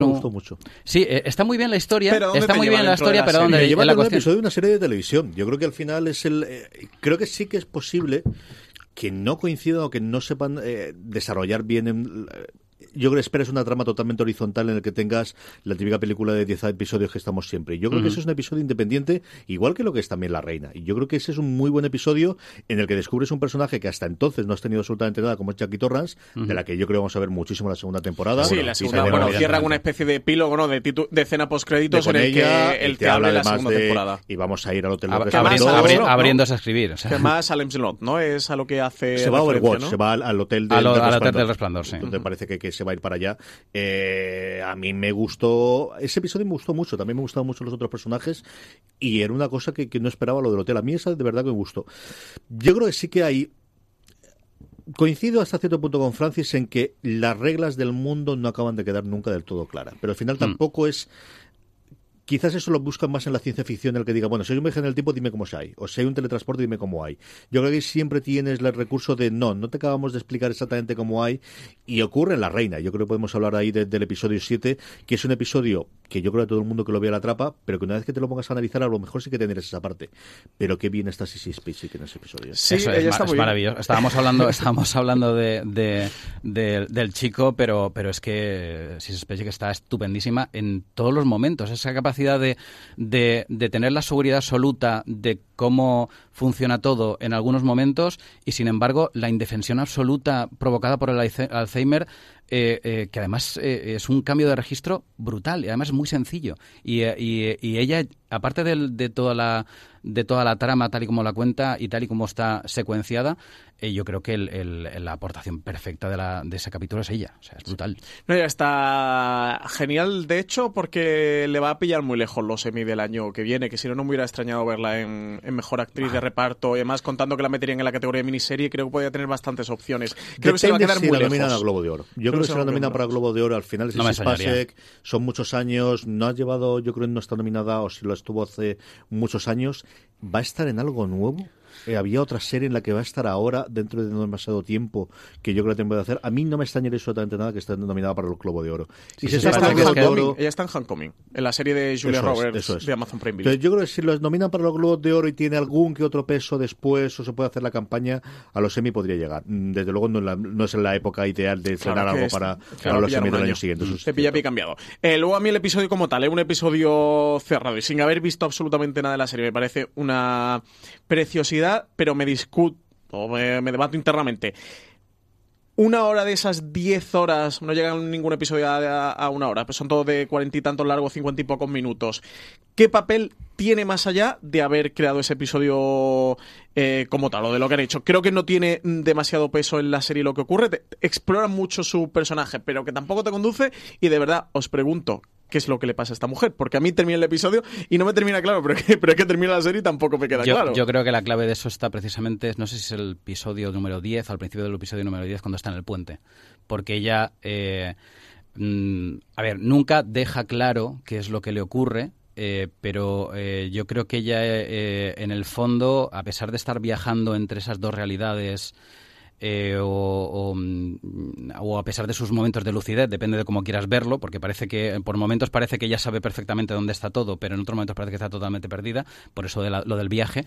A: Me gustó mucho.
C: Sí, eh, está muy bien la historia,
B: Pero ¿dónde
C: está muy bien la historia,
B: la
C: pero? ¿dónde
A: Me lleva
C: la
A: un episodio de una serie de televisión. Yo creo que al final es el. eh, creo que sí que es posible que no coincidan o que no sepan eh, desarrollar bien. en- yo creo que esperas una trama totalmente horizontal en el que tengas la típica película de 10 episodios que estamos siempre. Yo creo que eso es un episodio independiente, igual que lo que es también La Reina. Y yo creo que ese es un muy buen episodio en el que descubres un personaje que hasta entonces no has tenido absolutamente nada, como es Jackie Torrance, de la que yo creo que vamos a ver muchísimo la segunda temporada.
B: Sí,
A: Bueno,
B: la segunda,
A: se
B: bueno, cierran
A: bien.
B: una especie de epílogo, ¿no? De, titu- de escena postcréditos
A: de
B: en el
A: ella,
B: que él
A: te
B: te habla de la segunda
A: de
B: temporada.
A: y vamos a ir al hotel
B: a ¿no?
C: abriéndose a escribir. o sea.
B: Que más Slot, ¿no? Es a lo que hace.
A: se va a Overwatch,
B: ¿no?
A: se va al, al hotel del,
C: Al-
A: del
C: al hotel
A: Resplandor.
C: del Resplandor, sí.
A: Entonces parece que, que se va a ir para allá. Eh, a mí me gustó, ese episodio me gustó mucho, también me gustaban mucho los otros personajes y era una cosa que, que no esperaba lo del hotel. A mí esa de verdad que me gustó. Yo creo que sí que hay coincido hasta cierto punto con Francis en que las reglas del mundo no acaban de quedar nunca del todo claras. Pero al final tampoco es. Quizás eso lo buscan más en la ciencia ficción, el que diga, bueno, si hay un viaje en el tiempo, dime cómo se hay. O si hay un teletransporte, dime cómo hay. Yo creo que siempre tienes el recurso de, no, no te acabamos de explicar exactamente cómo hay. Y ocurre en La Reina. Yo creo que podemos hablar ahí de- del episodio 7, que es un episodio que yo creo que todo el mundo que lo vea la atrapa, pero que una vez que te lo pongas a analizar, a lo mejor sí que tendrías esa parte. Pero qué bien está Sissy Spacek en ese episodio.
B: Sí,
C: Eso es,
B: está
C: maravilloso. Estábamos hablando, estábamos hablando de, de- de- del chico, pero, pero es que Sis Spacek está estupendísima en todos los momentos. Esa capacidad capacidad de, de, de tener la seguridad absoluta de cómo funciona todo en algunos momentos y, sin embargo, la indefensión absoluta provocada por el Alzheimer eh, eh, que además eh, es un cambio de registro brutal y además es muy sencillo. Y, y- y ella, aparte del- de, toda la, de toda la trama tal y como la cuenta y tal y como está secuenciada, eh, yo creo que el- el- la aportación perfecta de, la, de ese capítulo es ella. O sea, es brutal.
B: No, ya está genial, de hecho, porque le va a pillar muy lejos los Emmy del año que viene, que si no, no me hubiera extrañado verla en, en Mejor Actriz de Reparto y además contando que la meterían en la categoría de miniserie, creo que podría tener bastantes opciones. Creo que se va a
A: Depende
B: quedar
A: si
B: muy
A: la nominan
B: lejos.
A: a Globo de Oro. Yo creo,
B: Creo
A: que si
B: se
A: la nominan para. Globo de Oro, al final es
C: No.
A: Spacek, son muchos años, no ha llevado, yo creo que no está nominada, o si lo estuvo hace muchos años, ¿va a estar en algo nuevo? Eh, había otra serie en la que va a estar ahora, dentro de no demasiado tiempo, que yo creo que tengo que hacer. A mí no me extrañaría absolutamente nada que esté nominada para el Globo de Oro. Y si
B: Ella
A: se
B: está, en
A: el Oro,
B: ella está en Homecoming, en la serie de Julia
A: Eso es,
B: Roberts
A: eso es.
B: de Amazon Prime Video.
A: Entonces, yo creo que si los nominan para los Globos de Oro y tiene algún que otro peso después o se puede hacer la campaña, a los Emmy podría llegar. Mm, Desde luego no, en la- no es en la época ideal de
B: Claro
A: estrenar
B: que
A: algo
B: es-
A: para,
B: claro,
A: para los
B: un
A: del año
B: año.
A: siguiente. eso es
B: Te pilla pie cambiado. Eh, luego a mí el episodio como tal, es un episodio cerrado y sin haber visto absolutamente nada de la serie. Me parece una preciosidad, pero me discuto, o me, debato internamente. Una hora de esas diez horas, no llegan ningún episodio a, una hora, pues son todos de cuarenta y tantos largos, cincuenta y pocos minutos. ¿Qué papel tiene más allá de haber creado ese episodio eh, como tal, o de lo que han hecho? Creo que no tiene demasiado peso en la serie lo que ocurre, te- explora mucho su personaje, pero que tampoco te conduce, y de verdad os pregunto, ¿qué es lo que le pasa a esta mujer? Porque a mí termina el episodio y no me termina claro, pero, que- pero es que termina la serie y tampoco me queda
C: Yo,
B: claro.
C: yo creo que la clave de eso está precisamente, no sé si es el episodio número 10, al principio del episodio número 10, cuando está en el puente. Porque ella, eh, mm, a ver, nunca deja claro qué es lo que le ocurre, eh, pero eh, yo creo que ella, en el fondo, a pesar de estar viajando entre esas dos realidades, eh, o, o, mm, o a pesar de sus momentos de lucidez, depende de cómo quieras verlo, porque parece que por momentos parece que ella sabe perfectamente dónde está todo, pero en otros momentos parece que está totalmente perdida, por eso de la- lo del viaje,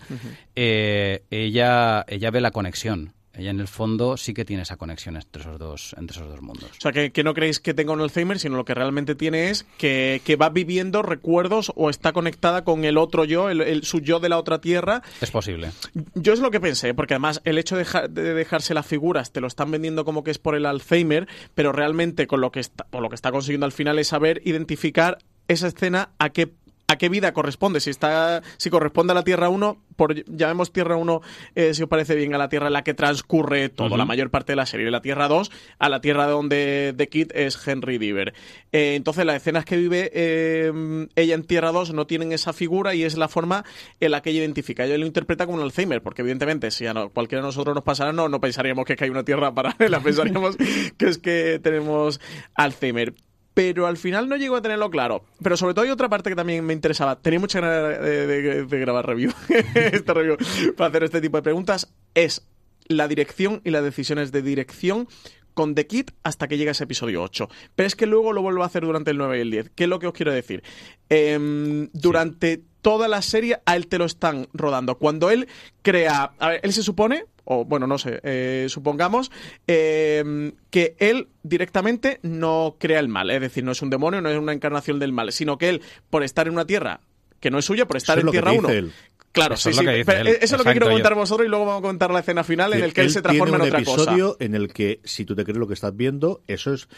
C: eh, ella, ella ve la conexión. Ella en el fondo sí que tiene esa conexión entre esos dos, entre esos dos mundos.
B: O sea, que, que no creéis que tenga un Alzheimer, sino lo que realmente tiene es que, que va viviendo recuerdos o está conectada con el otro yo, el, el- su yo de la otra tierra.
C: Es posible.
B: Yo es lo que pensé, porque además el hecho de, deja- de dejarse las figuras te lo están vendiendo como que es por el Alzheimer, pero realmente con lo que está, o lo que está consiguiendo al final es saber identificar esa escena a qué a qué vida corresponde, si está si corresponde a la Tierra 1, por llamemos Tierra 1 eh, si os parece bien a la Tierra en la que transcurre todo,
C: Ujú.
B: la mayor parte de la serie, la Tierra 2 a la Tierra donde The Kid es Henry Diver. Eh, entonces las escenas que vive eh, ella en Tierra 2 no tienen esa figura y es la forma en la que ella identifica. Ella lo interpreta como un Alzheimer, porque evidentemente si a no- cualquiera de nosotros nos pasara, no, no pensaríamos que es que hay una Tierra paralela, pensaríamos que es que tenemos Alzheimer. Pero al final no llego a tenerlo claro. Pero sobre todo hay otra parte que también me interesaba. Tenía mucha ganas de, grabar review, este review, para hacer este tipo de preguntas. Es la dirección y las decisiones de dirección con The Kid hasta que llega ese episodio 8. Pero es que luego lo vuelvo a hacer durante el 9 y el 10. ¿Qué es lo que os quiero decir? Em, durante toda la serie a él te lo están rodando. Cuando él crea... A ver, él se supone, o bueno, no sé, eh, supongamos em, que él directamente no crea el mal. Es decir, no es un demonio, no es una encarnación del mal, sino que él, por estar en una tierra que no es suya, por estar
A: es
B: en Tierra
A: dice
B: 1...
A: él.
B: Claro,
C: Eso
B: sí,
C: es lo
B: sí.
C: que
B: pero eso es lo que quiero contar vosotros y luego vamos a contar la escena final en el que él, se transforma en otra
A: un
B: cosa.
A: episodio en el que, si tú te crees lo que estás viendo, eso es,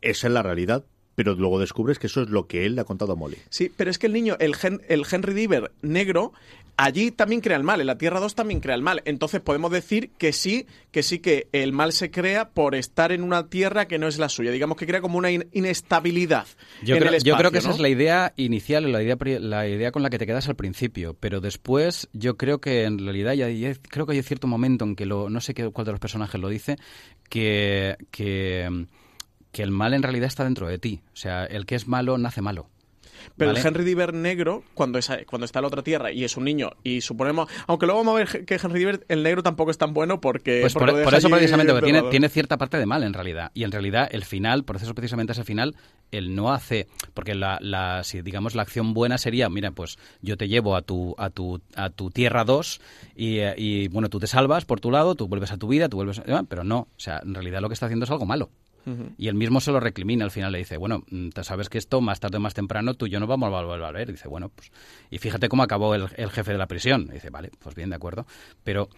A: esa es la realidad, pero luego descubres que eso es lo que él le ha contado a Molly.
B: Sí, pero es que el niño, el, Hen- el Henry Diver negro, allí también crea el mal, en la Tierra 2 también crea el mal. Entonces podemos decir que sí, que sí que el mal se crea por estar en una Tierra que no es la suya. Digamos que crea como una in- inestabilidad.
C: Yo,
B: en
C: creo,
B: el
C: yo creo que esa es la idea inicial, la idea, la idea con la que te quedas al principio, pero después yo creo que en realidad ya, ya- creo que hay cierto momento en que lo, no sé qué, cuál de los personajes lo dice, que, que, que el mal en realidad está dentro de ti. O sea, el que es malo nace malo.
B: Pero
C: ¿vale?
B: el Henry Diver negro, cuando, es, cuando está en la otra Tierra y es un niño, y suponemos. Aunque luego vamos a ver que Henry Diver, el negro, tampoco es tan bueno porque.
C: Pues
B: porque
C: por, eso precisamente, porque tiene, tiene cierta parte de mal en realidad. Y en realidad el final, por eso precisamente ese final, él no hace, porque la, la, si digamos la acción buena sería, mira, pues yo te llevo a tu, a tu, a tu tierra 2 y, y, bueno, tú te salvas por tu lado, tú vuelves a tu vida, tú vuelves a- pero no, o sea, en realidad lo que está haciendo es algo malo. Y él mismo se lo recrimina al final, le dice, bueno, mm, te sabes que esto más tarde o más temprano tú y yo no vamos a volver a ver. dice, bueno, pues... Y fíjate cómo acabó el, jefe de la prisión. dice, vale, pues bien, de acuerdo. Pero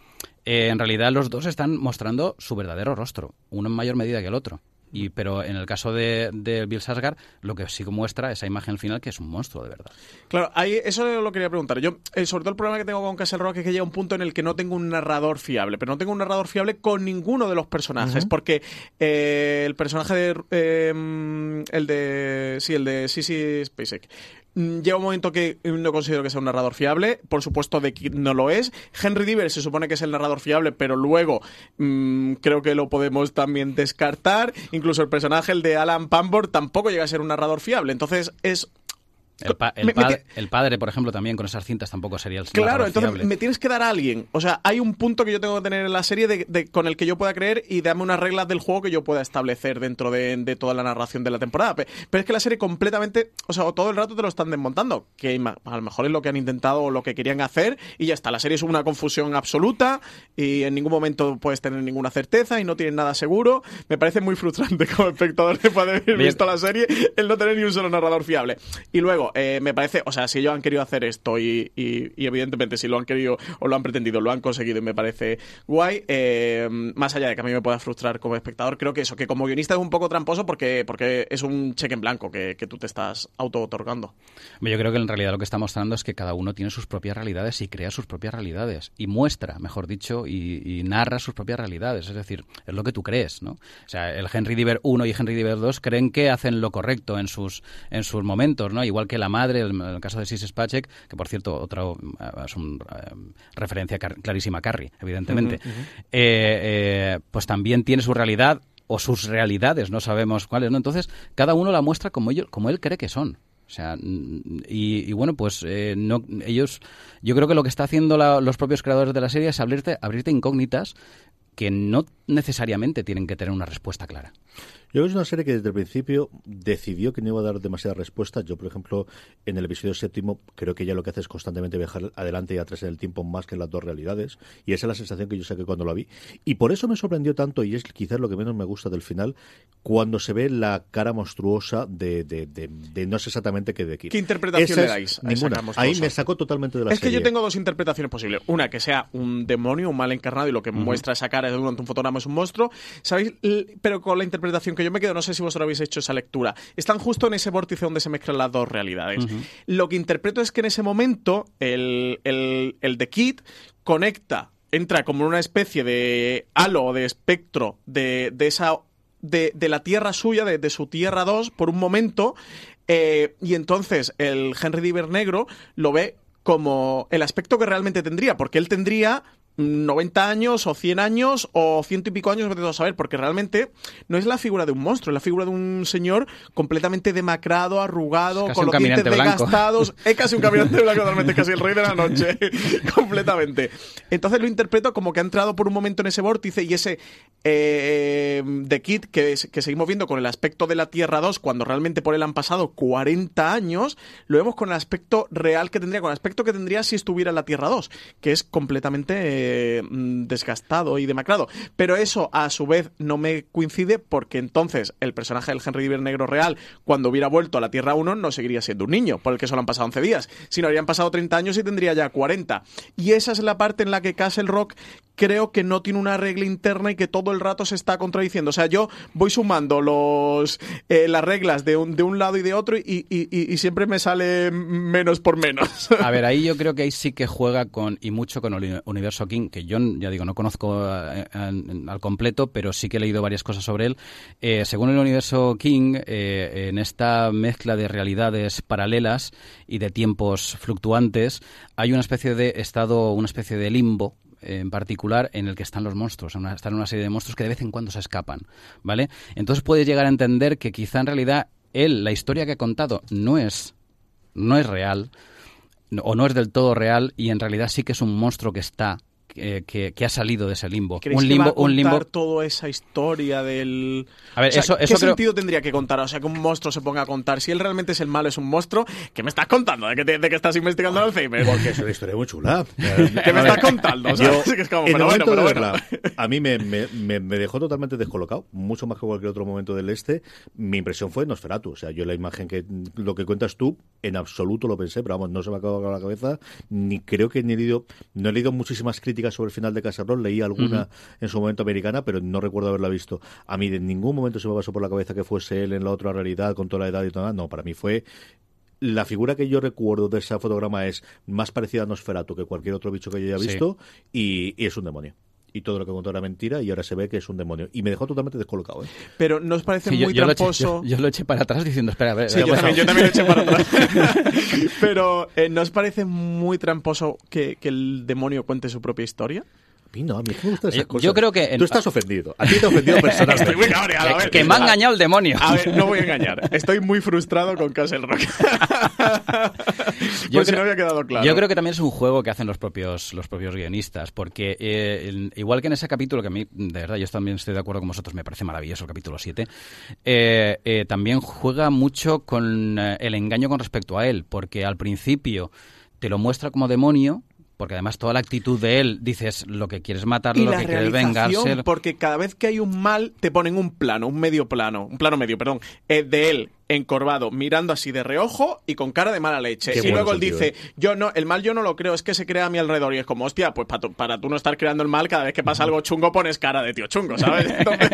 C: eh, en realidad los dos están mostrando su verdadero rostro, uno en mayor medida que el otro. Y, pero en el caso de, Bill Sasgar, lo que sí muestra esa imagen final que es un monstruo de verdad.
B: Claro, ahí, eso lo quería preguntar. Yo, eh, sobre todo el problema que tengo con Castle Rock es que llega un punto en el que no tengo un narrador fiable, pero no tengo un narrador fiable con ninguno de los personajes, porque eh, el personaje de. Eh, el de. Sí, el de Sissy Spacek llega un momento que no considero que sea un narrador fiable. Por supuesto, de que no lo es. Henry Diver se supone que es el narrador fiable, pero luego mm, creo que lo podemos también descartar. Incluso el personaje, el de Alan Pambor, tampoco llega a ser un narrador fiable. Entonces es
C: el, padre, por ejemplo, también con esas cintas tampoco sería el
B: Claro, entonces me tienes que dar a alguien. O sea, hay un punto que yo tengo que tener en la serie de, con el que yo pueda creer y dame unas reglas del juego que yo pueda establecer dentro de, toda la narración de la temporada. Pero, es que la serie completamente, o sea, todo el rato te lo están desmontando. Que a lo mejor es lo que han intentado o lo que querían hacer y ya está. La serie es una confusión absoluta y en ningún momento puedes tener ninguna certeza y no tienes nada seguro. Me parece muy frustrante como espectador de poder haber visto la serie el no tener ni un solo narrador fiable. Y luego, eh, me parece, o sea, si ellos han querido hacer esto y, evidentemente si lo han querido o lo han pretendido, lo han conseguido y me parece guay, eh, más allá de que a mí me pueda frustrar como espectador, creo que eso, que como guionista es un poco tramposo porque, porque es un cheque en blanco que, tú te estás auto-otorgando.
C: Yo creo que en realidad lo que está mostrando es que cada uno tiene sus propias realidades y crea sus propias realidades y muestra, mejor dicho, y, narra sus propias realidades. Es decir, es lo que tú crees, ¿no? O sea, el Henry Diver 1 y Henry Diver 2 creen que hacen lo correcto en sus, en sus momentos, ¿no? Igual que la madre, en el caso de Sis Spacek, que por cierto, otra eh, es una eh, referencia clarísima a Carrie, evidentemente, eh, pues también tiene su realidad o sus realidades, no sabemos cuáles, ¿no? Entonces, cada uno la muestra como, ellos, como él cree que son. O sea, y, bueno, pues no, ellos, yo creo que lo que está haciendo los propios creadores de la serie es abrirte, abrirte incógnitas que no necesariamente tienen que tener una respuesta clara.
A: Yo creo que es una serie que desde el principio decidió que no iba a dar demasiadas respuestas. Yo, por ejemplo, en el episodio séptimo, creo que ella lo que hace es constantemente viajar adelante y atrás en el tiempo más que en las dos realidades. Y esa es la sensación que yo saqué cuando la vi. Y por eso me sorprendió tanto, y es quizás lo que menos me gusta del final, cuando se ve la cara monstruosa de, de, de, no sé exactamente qué de aquí.
B: ¿Qué interpretación le dais?
A: ninguna. Ahí me sacó totalmente de la
B: Es que yo tengo dos interpretaciones posibles. Una, que sea un demonio, un mal encarnado, y lo que muestra esa cara durante un fotograma es un monstruo. ¿Sabéis? Pero con la interpretación que yo me quedo, no sé si vosotros habéis hecho esa lectura, están justo en ese vórtice donde se mezclan las dos realidades. Lo que interpreto es que en ese momento el, el, el The Kid conecta, entra como una especie de halo o de espectro de, de esa de, de, la tierra suya, de, de, su tierra 2, por un momento, eh, y entonces el Henry Diver negro lo ve como el aspecto que realmente tendría, porque él tendría 90 años o 100 años o ciento y pico años, no a saber, porque realmente no es la figura de un monstruo, es la figura de un señor completamente demacrado, arrugado, con los dientes desgastados. Es casi un caminante blanco, totalmente, casi el rey de la noche, completamente. Entonces lo interpreto como que ha entrado por un momento en ese vórtice y ese eh, The Kid que, que seguimos viendo con el aspecto de la Tierra 2, cuando realmente por él han pasado 40 años, lo vemos con el aspecto real que tendría, con el aspecto que tendría si estuviera en la Tierra 2, que es completamente Mm, desgastado y demacrado. Pero eso, a su vez, no me coincide porque entonces el personaje del Henry Diver Negro real, cuando hubiera vuelto a la Tierra 1, no seguiría siendo un niño, por el que solo han pasado 11 días, sino habrían pasado 30 años y tendría ya 40. Y esa es la parte en la que Castle Rock creo que no tiene una regla interna y que todo el rato se está contradiciendo. O sea, yo voy sumando los eh, las reglas de un, de un lado y de otro y, y, siempre me sale menos por menos.
C: A ver, ahí yo creo que ahí sí que juega con y mucho con el universo King, que yo ya digo, no conozco eh, al completo, pero sí que he leído varias cosas sobre él. Eh, según el universo King, en esta mezcla de realidades paralelas y de tiempos fluctuantes, hay una especie de estado, una especie de limbo en particular en el que están los monstruos, están una serie de monstruos que de vez en cuando se escapan, ¿vale? Entonces puedes llegar a entender que quizá en realidad él, la historia que ha contado, no es, no es real, o no es del todo real, y en realidad sí que es un monstruo que está que, que- que ha salido de ese limbo.
B: ¿Creéis
C: Un
B: que va a
C: limbo, un limbo.
B: contar toda esa historia del...
C: A ver,
B: O sea,
C: eso-
B: ¿Qué
C: creo-
B: sentido tendría que contar? O sea, que un monstruo se ponga a contar. Si él realmente es el malo, es un monstruo, ¿qué me estás contando? ¿De que, te- de que estás investigando al Alzheimer?
A: Porque es una historia muy chula.
B: ¿Qué me estás contando? O sea,
A: Yo,
B: sí que es como,
A: en el
B: pero bueno,
A: momento
B: pero
A: de
B: bueno.
A: verla, a mí me, me- me- me dejó totalmente descolocado, mucho más que cualquier otro momento del este. Mi impresión fue Nosferatu. O sea, yo la imagen que lo que cuentas tú, en absoluto lo pensé, pero vamos, no se me ha acabado la cabeza. Ni creo que ni he leído, no he leído muchísimas críticas sobre el final de Casarrón, leí alguna en su momento americana, pero no recuerdo haberla visto. A mí de ningún momento se me pasó por la cabeza que fuese él en la otra realidad, con toda la edad y todo. No, para mí fue la figura que yo recuerdo de ese fotograma es más parecida a Nosferatu que cualquier otro bicho que yo haya
C: Sí.
A: visto y, y es un demonio. Y todo lo que contó era mentira y ahora se ve que es un demonio. Y me dejó totalmente descolocado. ¿eh?
B: Pero ¿no os parece
C: Sí, yo,
B: muy
C: yo lo eché,
B: tramposo?
C: yo- yo lo eché para atrás diciendo, espera, a ver.
B: Sí, yo también, yo también lo eché para atrás. Pero eh, ¿no os parece muy tramposo que, que el demonio cuente su propia historia?
A: A mí no, a mí es que me gustan esas
C: Yo-
A: cosas.
C: yo creo que en-
A: Tú estás ofendido. A ti te ha ofendido personalmente.
B: Estoy muy cabreado, a ver.
C: que me ha engañado el demonio.
B: A ver, no voy a engañar. Estoy muy frustrado con Castle Rock. Pues si no había quedado claro.
C: Yo creo que también es un juego que hacen los propios, los propios guionistas, porque eh, igual que en ese capítulo, que a mí, de verdad, yo también estoy de acuerdo con vosotros, me parece maravilloso el capítulo 7, eh, eh, también juega mucho con el engaño con respecto a él, porque al principio te lo muestra como demonio, porque además toda la actitud de él, dices lo que quieres matarlo,
B: y
C: lo que quieres vengarse.
B: porque cada vez que hay un mal, te ponen un plano, un medio plano, un plano medio, perdón, eh, de él encorvado, mirando así de reojo y con cara de mala leche.
A: Qué
B: y luego él
A: sentido,
B: dice,
A: ¿eh?
B: yo no, el mal yo no lo creo, es que se crea a mi alrededor. Y es como, hostia, pues para tu, para tú no estar creando el mal, cada vez que pasa algo chungo pones cara de tío chungo, ¿sabes? Entonces,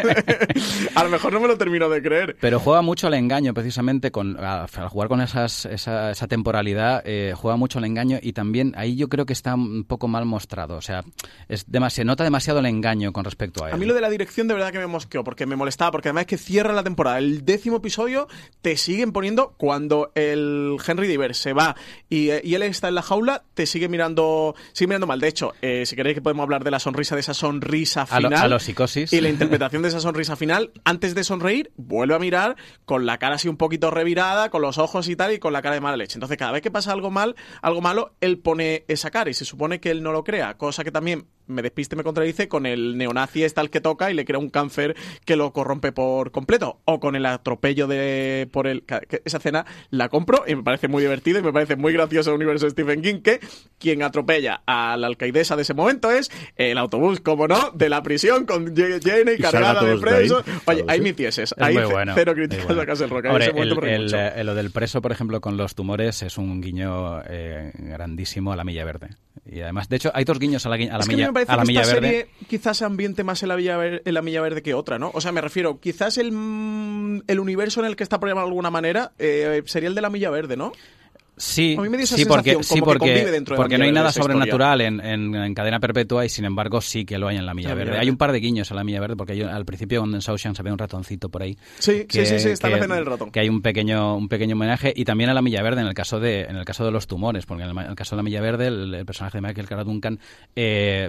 B: a lo mejor no me lo termino de creer.
C: Pero juega mucho al engaño, precisamente, con, al jugar con esas, esa, esa temporalidad, eh, juega mucho al engaño y también ahí yo creo que está un poco mal mostrado. O sea, es se nota demasiado el engaño con respecto a él.
B: A mí lo de la dirección de verdad que me mosqueó, porque me molestaba, porque además es que cierran la temporada. El décimo episodio te siguen poniendo cuando el Henry Diver se va y, eh, y él está en la jaula, te sigue mirando, sigue mirando mal. De hecho, eh, si queréis que podemos hablar de la sonrisa, de esa sonrisa
C: A lo-
B: final.
C: a los psicosis.
B: Y la interpretación de esa sonrisa final, antes de sonreír, vuelve a mirar con la cara así un poquito revirada, con los ojos y tal, y con la cara de mala leche. Entonces, cada vez que pasa algo mal, algo malo, él pone esa cara y se supone que él no lo crea, cosa que también me despiste, me contradice con el neonazi está el que toca y le crea un cáncer que lo corrompe por completo. O con el atropello de por el esa escena la compro y me parece muy divertido y me parece muy gracioso el universo de Stephen King que quien atropella a la alcaidesa de ese momento es el autobús, como no, de la prisión con J- Jane
A: Y
B: cargada de
A: todos de ahí.
B: presos. Oye, ahí
A: sí.
B: me hicieses.
C: Es
B: Ahí
C: bueno.
B: cero críticas
C: bueno.
B: a Castle Rock.
C: El- eh, lo del preso, por ejemplo, con los tumores es un guiño eh, grandísimo a la Milla Verde. Y además, de hecho, hay dos guiños a la, a la
B: es
C: Milla,
B: parece
C: a la
B: que
C: Milla
B: esta
C: Verde.
B: serie quizás se ambiente más en la, Villa en la Milla Verde que otra, ¿no? O sea, me refiero, quizás el, mm, el universo en el que está programado de alguna manera eh, sería el de la Milla Verde, ¿no?
C: Sí,
B: A mí me dio esa
C: sí, porque, sí,
B: que
C: porque,
B: convive dentro de la
C: porque no hay nada sobrenatural en, en- en cadena perpetua y sin embargo sí que lo hay en la Milla
B: La Milla
C: Verde.
B: Verde.
C: Hay un par de guiños a la Milla Verde porque al principio cuando en Shawshank se ve un ratoncito por ahí.
B: Sí, sí, sí, sí, está en la escena del ratón.
C: Que hay un pequeño, un pequeño homenaje y también a la Milla Verde en el caso de, en el caso de los tumores, porque en el, en caso de la Milla Verde el, el personaje de Michael Cara Duncan eh,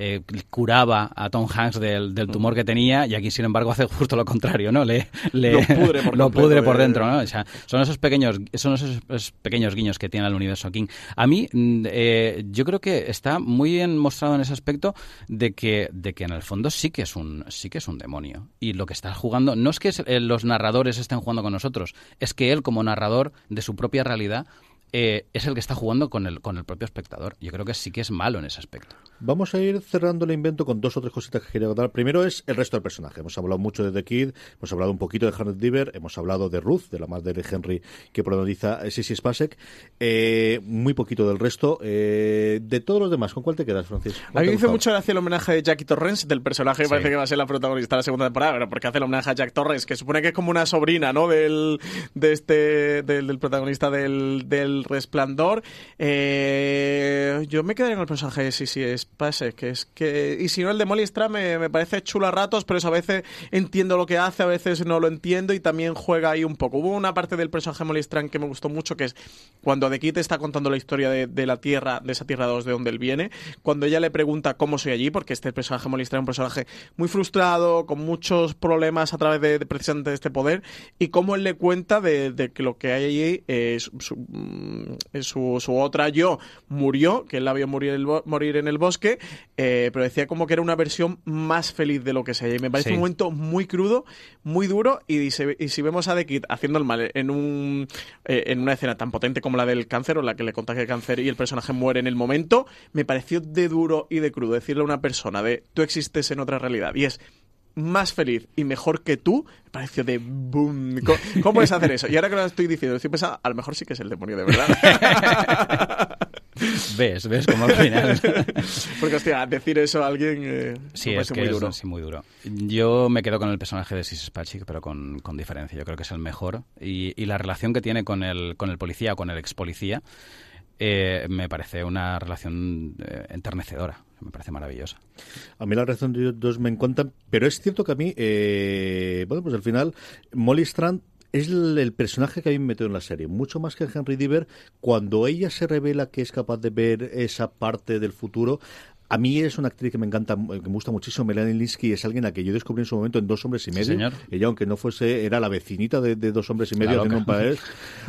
C: eh, curaba a Tom Hanks del, del tumor que tenía y aquí sin embargo hace justo lo contrario, ¿no? Le, le-
B: Lo pudre por
C: lo
B: completo
C: pudre por
B: de-
C: dentro, ¿no? O sea, son esos pequeños, son esos, esos pequeños guiños que tiene el universo King. A mí, mm, eh, yo creo que está muy bien mostrado en ese aspecto de que, de que en el fondo sí que es un, sí que es un demonio. Y lo que está jugando, no es que eh, los narradores estén jugando con nosotros, es que él como narrador de su propia realidad eh, es el que está jugando con el, con el propio espectador. Yo creo que sí que es malo en ese aspecto.
A: Vamos a ir cerrando el invento con dos o tres cositas que quería contar. Primero es el resto del personaje. Hemos hablado mucho de The Kid, hemos hablado un poquito de Harriet Diver, hemos hablado de Ruth, de la madre de Henry que protagoniza Sissy Spacek. Eh, muy poquito del resto. Eh, de todos los demás, ¿con cuál te quedas, Francis?
B: A
A: ¿Cuál
B: mí me hizo mucho gracia el homenaje de Jackie Torrens, del personaje que
C: Sí.
B: parece que va a ser la protagonista de la segunda temporada, pero porque hace el homenaje a Jack Torrens, que supone que es como una sobrina, ¿no? Del, de este, del, del protagonista del, del Resplandor. Eh, yo me quedaría con el personaje de Sissy Spacek, que es que, y si no, el de Molly Stra me, me parece chulo a ratos, pero eso a veces entiendo lo que hace, a veces no lo entiendo y también juega ahí un poco. Hubo una parte del personaje de Molly que me gustó mucho, que es cuando The Kid está contando la historia de, la Tierra, de esa Tierra 2 de donde él viene, cuando ella le pregunta cómo soy allí, porque este personaje Molly es un personaje muy frustrado, con muchos problemas a través de, de precisamente de este poder, y cómo él le cuenta de, de que lo que hay allí es su- mm, su, su otra yo murió, que él la vio morir, morir en el bosque, eh, pero decía como que era una versión más feliz de lo que sea. Y me parece
C: Sí.
B: un momento muy crudo, muy duro, y, si, y si vemos a The Kid haciendo el mal en, un, eh, en una escena tan potente como la del cáncer, o la que le contagia el cáncer y el personaje muere en el momento, me pareció de duro y de crudo decirle a una persona de tú existes en otra realidad. Y es más feliz y mejor que tú, me pareció de boom. ¿Cómo, cómo puedes hacer eso? Y ahora que lo estoy diciendo, estoy pensando, a lo mejor sí que es el demonio de verdad.
C: Ves, ves como al final.
B: Porque, hostia, decir eso a alguien eh,
C: Sí, es que
B: muy
C: es
B: duro.
C: sí, muy duro. Yo me quedo con el personaje de Sis Spacek, pero con, con diferencia. Yo creo que es el mejor. Y, y la relación que tiene con el, con el policía o con el ex policía eh, me parece una relación eh, enternecedora. Me parece maravillosa.
A: A mí la relación de ellos dos me encantan, pero es cierto que a mí, eh, bueno, pues al final, Molly Strand es el, el personaje que a mí me metió en la serie, mucho más que Henry Diver. Cuando ella se revela que es capaz de ver esa parte del futuro, a mí es una actriz que me encanta, que me gusta muchísimo, Melanie Linsky, es alguien a que yo descubrí en su momento en Dos Hombres y
C: Sí,
A: Medio.
C: señor.
A: Ella, aunque no fuese, era la vecinita de, de Dos Hombres y Medio haciendo un papel,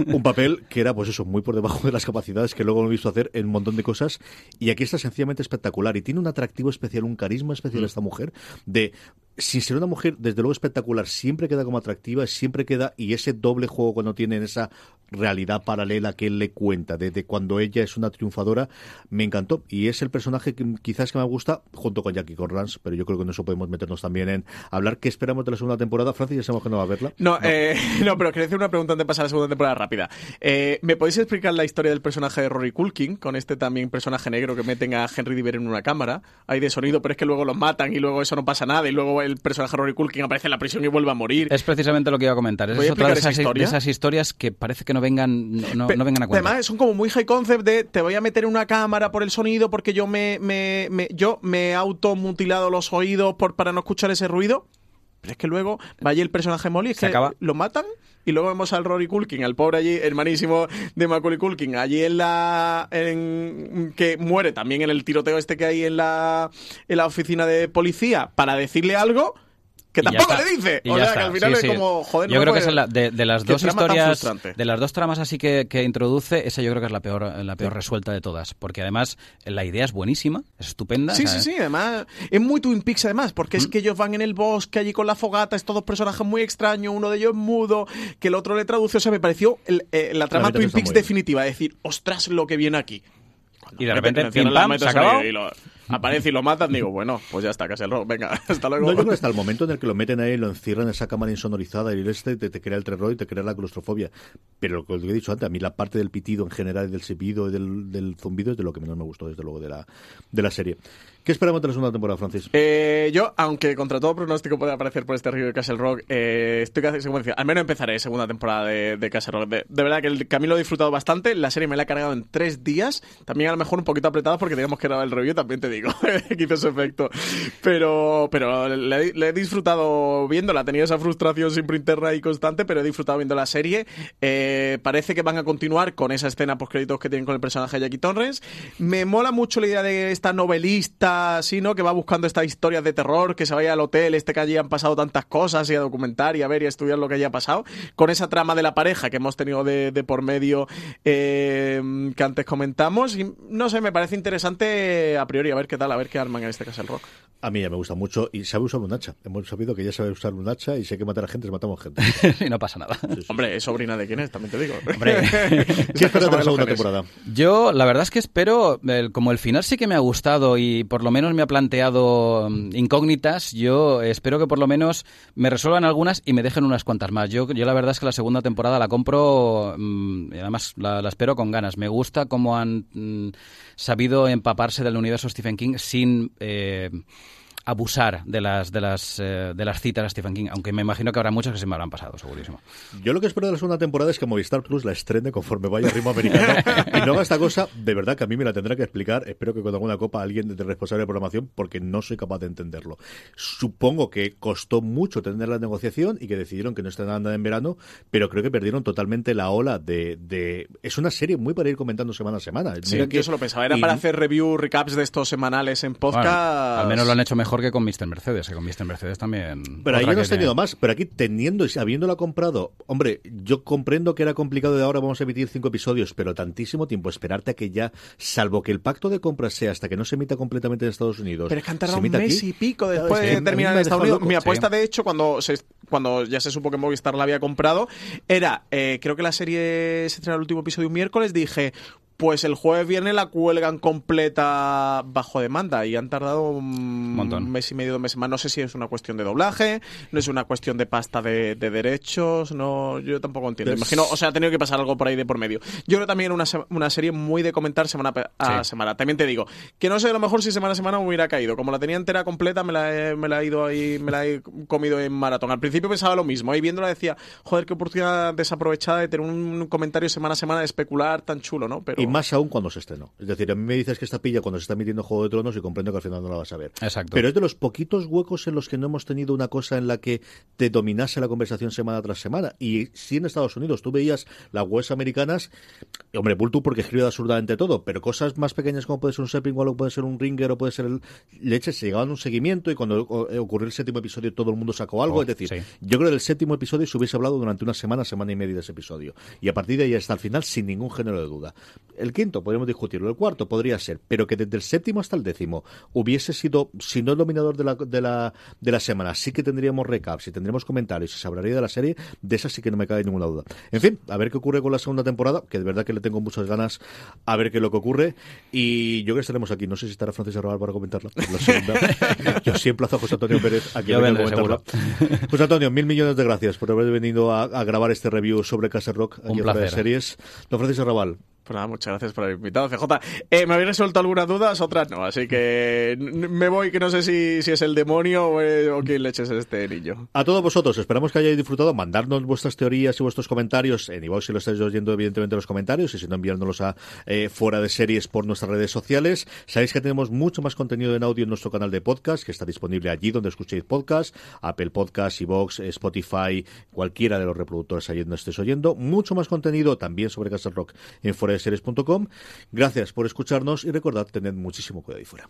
A: un papel que era, pues eso, muy por debajo de las capacidades que luego he visto hacer en un montón de cosas. Y aquí está sencillamente espectacular. Y tiene un atractivo especial, un carisma especial esta mujer, de, sin ser una mujer, desde luego espectacular, siempre queda como atractiva, siempre queda, y ese doble juego cuando tiene en esa realidad paralela que él le cuenta, de, de cuando ella es una triunfadora, me encantó. Y es el personaje que quizás que me gusta, junto con Jackie Corrans, pero yo creo que en eso podemos meternos también en hablar qué esperamos de la segunda temporada. Francis, ya sabemos que no va a verla.
B: No, Eh, no, pero quería hacer una pregunta antes de pasar a la segunda temporada rápida. Eh, ¿Me podéis explicar la historia del personaje de Rory Culkin, con este también personaje negro que meten a Henry Diver en una cámara? Hay de sonido, pero es que luego los matan y luego eso no pasa nada y luego el personaje Rory Culkin aparece en la prisión y vuelve a morir.
C: Es precisamente lo que iba a comentar. Esa
B: ¿Voy a
C: es otra de esas,
B: esa historia?
C: de esas historias que parece que no vengan, no, vengan a cuenta.
B: Además, son como muy high concept de te voy a meter en una cámara por el sonido porque yo me, me, me- yo me he automutilado los oídos por, para no escuchar ese ruido. Pero es que luego vaya el personaje Molly, es
C: Se
B: que
C: acaba.
B: lo matan y luego vemos al Rory Culkin, al pobre allí, hermanísimo de Macaulay Culkin, allí en la. En, que muere también en el tiroteo este que hay en la, en la oficina de policía para decirle algo que tampoco le dice. O sea, que al final
C: Sí,
B: es
C: sí.
B: como, joder,
C: Yo
B: no
C: creo que es la- de, de las dos historias, de las dos tramas así que, que introduce, esa yo creo que es la peor, la peor resuelta de todas, porque además la idea es buenísima, es estupenda.
B: Sí, sí, sí, además es muy Twin Peaks además, porque es que ellos van en el bosque allí con la fogata, es todos personajes muy extraños, uno de ellos mudo, que el otro le traduce, o sea, me pareció el- eh, la trama Twin Peaks definitiva, es decir, ostras lo que viene aquí.
C: Y de repente, pim, pam, se
B: y lo- aparece y lo matan, digo, bueno, pues ya está, casi el rock, venga, hasta luego.
A: Hasta el momento en el que lo meten ahí, lo encierran en esa cámara insonorizada y este te, te crea el terror y te crea la claustrofobia. Pero lo que he dicho antes, a mí la parte del pitido en general, y del silbido y del, del zumbido es de lo que menos me gustó, desde luego, de la, de la serie. ¿Qué esperamos de la segunda temporada, Francis?
B: Eh, yo, aunque contra todo pronóstico puede aparecer por este río de Castle Rock, eh, estoy casi convencido. Al menos empezaré segunda temporada de, Castle Rock. De, verdad que el camino lo he disfrutado bastante. La serie me la he cargado en tres días. También a lo mejor un poquito apretado porque teníamos que grabar el review, también te digo, que hizo su efecto. Pero, pero le, he- he disfrutado viéndola. Tenía esa frustración siempre interna y constante, pero he disfrutado viendo la serie. Eh, parece que van a continuar con esa escena post créditos que tienen con el personaje de Jackie Torrens. Me mola mucho la idea de esta novelista, así, ¿no? Que va buscando estas historias de terror, que se vaya al hotel, este que allí han pasado tantas cosas y a documentar y a ver y a estudiar lo que haya pasado. Con esa trama de la pareja que hemos tenido de, de por medio eh, que antes comentamos. Y no sé, me parece interesante a priori a ver qué tal, a ver qué arman en este caso el rock.
A: A mí ya me gusta mucho y sabe usar un hacha. Hemos sabido que ya sabe usar un hacha y si hay que matar a gente, matamos gente.
C: y no pasa nada.
B: Hombre, es sobrina de quién es, también te digo.
C: Hombre.
A: ¿Qué esperas de la segunda temporada?
C: Yo, la verdad es que espero, el- como el final sí que me ha gustado y por lo menos me ha planteado mm, incógnitas, yo espero que por lo menos me resuelvan algunas y me dejen unas cuantas más. Yo, yo la verdad es que la segunda temporada la compro mm, y además la, la espero con ganas. Me gusta cómo han mm, sabido empaparse del universo Stephen King sin... eh, abusar de las de las eh, de las citas a Stephen King, aunque me imagino que habrá muchas que se me habrán pasado, segurísimo.
A: Yo lo que espero de la segunda temporada es que Movistar Plus la estrene conforme vaya a ritmo americano y no haga esta cosa, de verdad que a mí me la tendrá que explicar. Espero que con alguna copa alguien de responsable de programación, porque no soy capaz de entenderlo. Supongo que costó mucho tener la negociación y que decidieron que no estrenaran en verano, pero creo que perdieron totalmente la ola de. de... Es una serie muy para ir comentando semana a semana.
B: Sí,
A: Mira que-
B: yo eso lo pensaba. Era
A: y-
B: para hacer review, recaps de estos semanales en podcast.
C: Bueno, al menos lo han hecho mejor mejor que con Mr. Mercedes, que con Mr. Mercedes también.
A: Pero ahí no has tenido
C: tiene-
A: más. Pero aquí, teniendo y habiéndola comprado, hombre, yo comprendo que era complicado de ahora vamos a emitir cinco episodios, pero tantísimo tiempo esperarte a que ya, salvo que el pacto de compra sea hasta que no se emita completamente en Estados Unidos.
B: Pero es que han
A: se
B: tardado un mes
A: aquí.
B: y pico después de terminar
A: me
B: en Estados Unidos.
A: loco.
B: Mi
A: Sí.
B: apuesta, de hecho, cuando se cuando ya se supo que Movistar la había comprado, era, eh, creo que la serie se estrena el último episodio un miércoles, dije, pues el jueves viernes la cuelgan completa bajo demanda y han tardado un
C: Montón.
B: mes y medio, dos meses más. No sé si es una cuestión de doblaje, no es una cuestión de pasta de, de derechos, no, yo tampoco entiendo. Imagino, o sea, ha tenido que pasar algo por ahí de por medio. Yo creo también una, una serie muy de comentar semana a
C: Sí.
B: semana. También te digo, que no sé a lo mejor si semana a semana me hubiera caído. Como la tenía entera completa, me la he, me la he ido ahí, me la he comido en maratón. Al principio pensaba lo mismo, y viéndola decía, joder, qué oportunidad desaprovechada de tener un comentario semana a semana de especular tan chulo, ¿no? Pero
A: Y más aún cuando se estrenó. Es decir, a mí me dices que esta pilla cuando se está emitiendo Juego de Tronos y comprendo que al final no la vas a ver.
C: Exacto.
A: Pero es de los poquitos huecos en los que no hemos tenido una cosa en la que te dominase la conversación semana tras semana. Y sí en Estados Unidos, tú veías las webs americanas, hombre, Bultu porque escribe absurdamente todo, pero cosas más pequeñas como puede ser un Sepping o puede ser un Ringer o puede ser el Leche, se llegaban a un seguimiento y cuando eh, ocurrió el séptimo episodio todo el mundo sacó algo.
C: Oh,
A: es decir,
C: sí.
A: yo creo que del séptimo episodio se hubiese hablado durante una semana, semana y media de ese episodio. Y a partir de ahí hasta el final, sin ningún género de duda. El quinto, podríamos discutirlo. El cuarto podría ser, pero que desde el séptimo hasta el décimo hubiese sido, si no el dominador de la, de la, de la semana, sí que tendríamos recaps y tendríamos comentarios y se hablaría de la serie, de esa sí que no me cabe ninguna duda. En fin, a ver qué ocurre con la segunda temporada, que de verdad que le tengo muchas ganas a ver qué es lo que ocurre. Y yo que estaremos aquí, no sé si estará Francis Arrabal para comentarla. la segunda. yo sí emplazo a José Antonio Pérez a que
C: Yo
A: venga a comentarla. José Antonio, mil millones de gracias por haber venido a, a grabar este review sobre Castle Rock aquí
C: Un
A: de. Series. Don Francisco Arrabal,
B: Pues nada, muchas gracias por haber invitado, CJ. Eh, me habéis resuelto algunas dudas, otras no, así que me voy que no sé si, si es el demonio o, eh, o quién leches es este niño.
A: A todos vosotros, esperamos que hayáis disfrutado. Mandarnos vuestras teorías y vuestros comentarios en iVoox si lo estáis oyendo, evidentemente, los comentarios y si no, enviándolos a eh, fuera de series por nuestras redes sociales. Sabéis que tenemos mucho más contenido en audio en nuestro canal de podcast, que está disponible allí donde escuchéis podcast, Apple Podcast, iVoox, Spotify, cualquiera de los reproductores allí donde estéis oyendo. Mucho más contenido también sobre Castle Rock en fuera series.com. Gracias por escucharnos y recordad, tened muchísimo cuidado ahí fuera.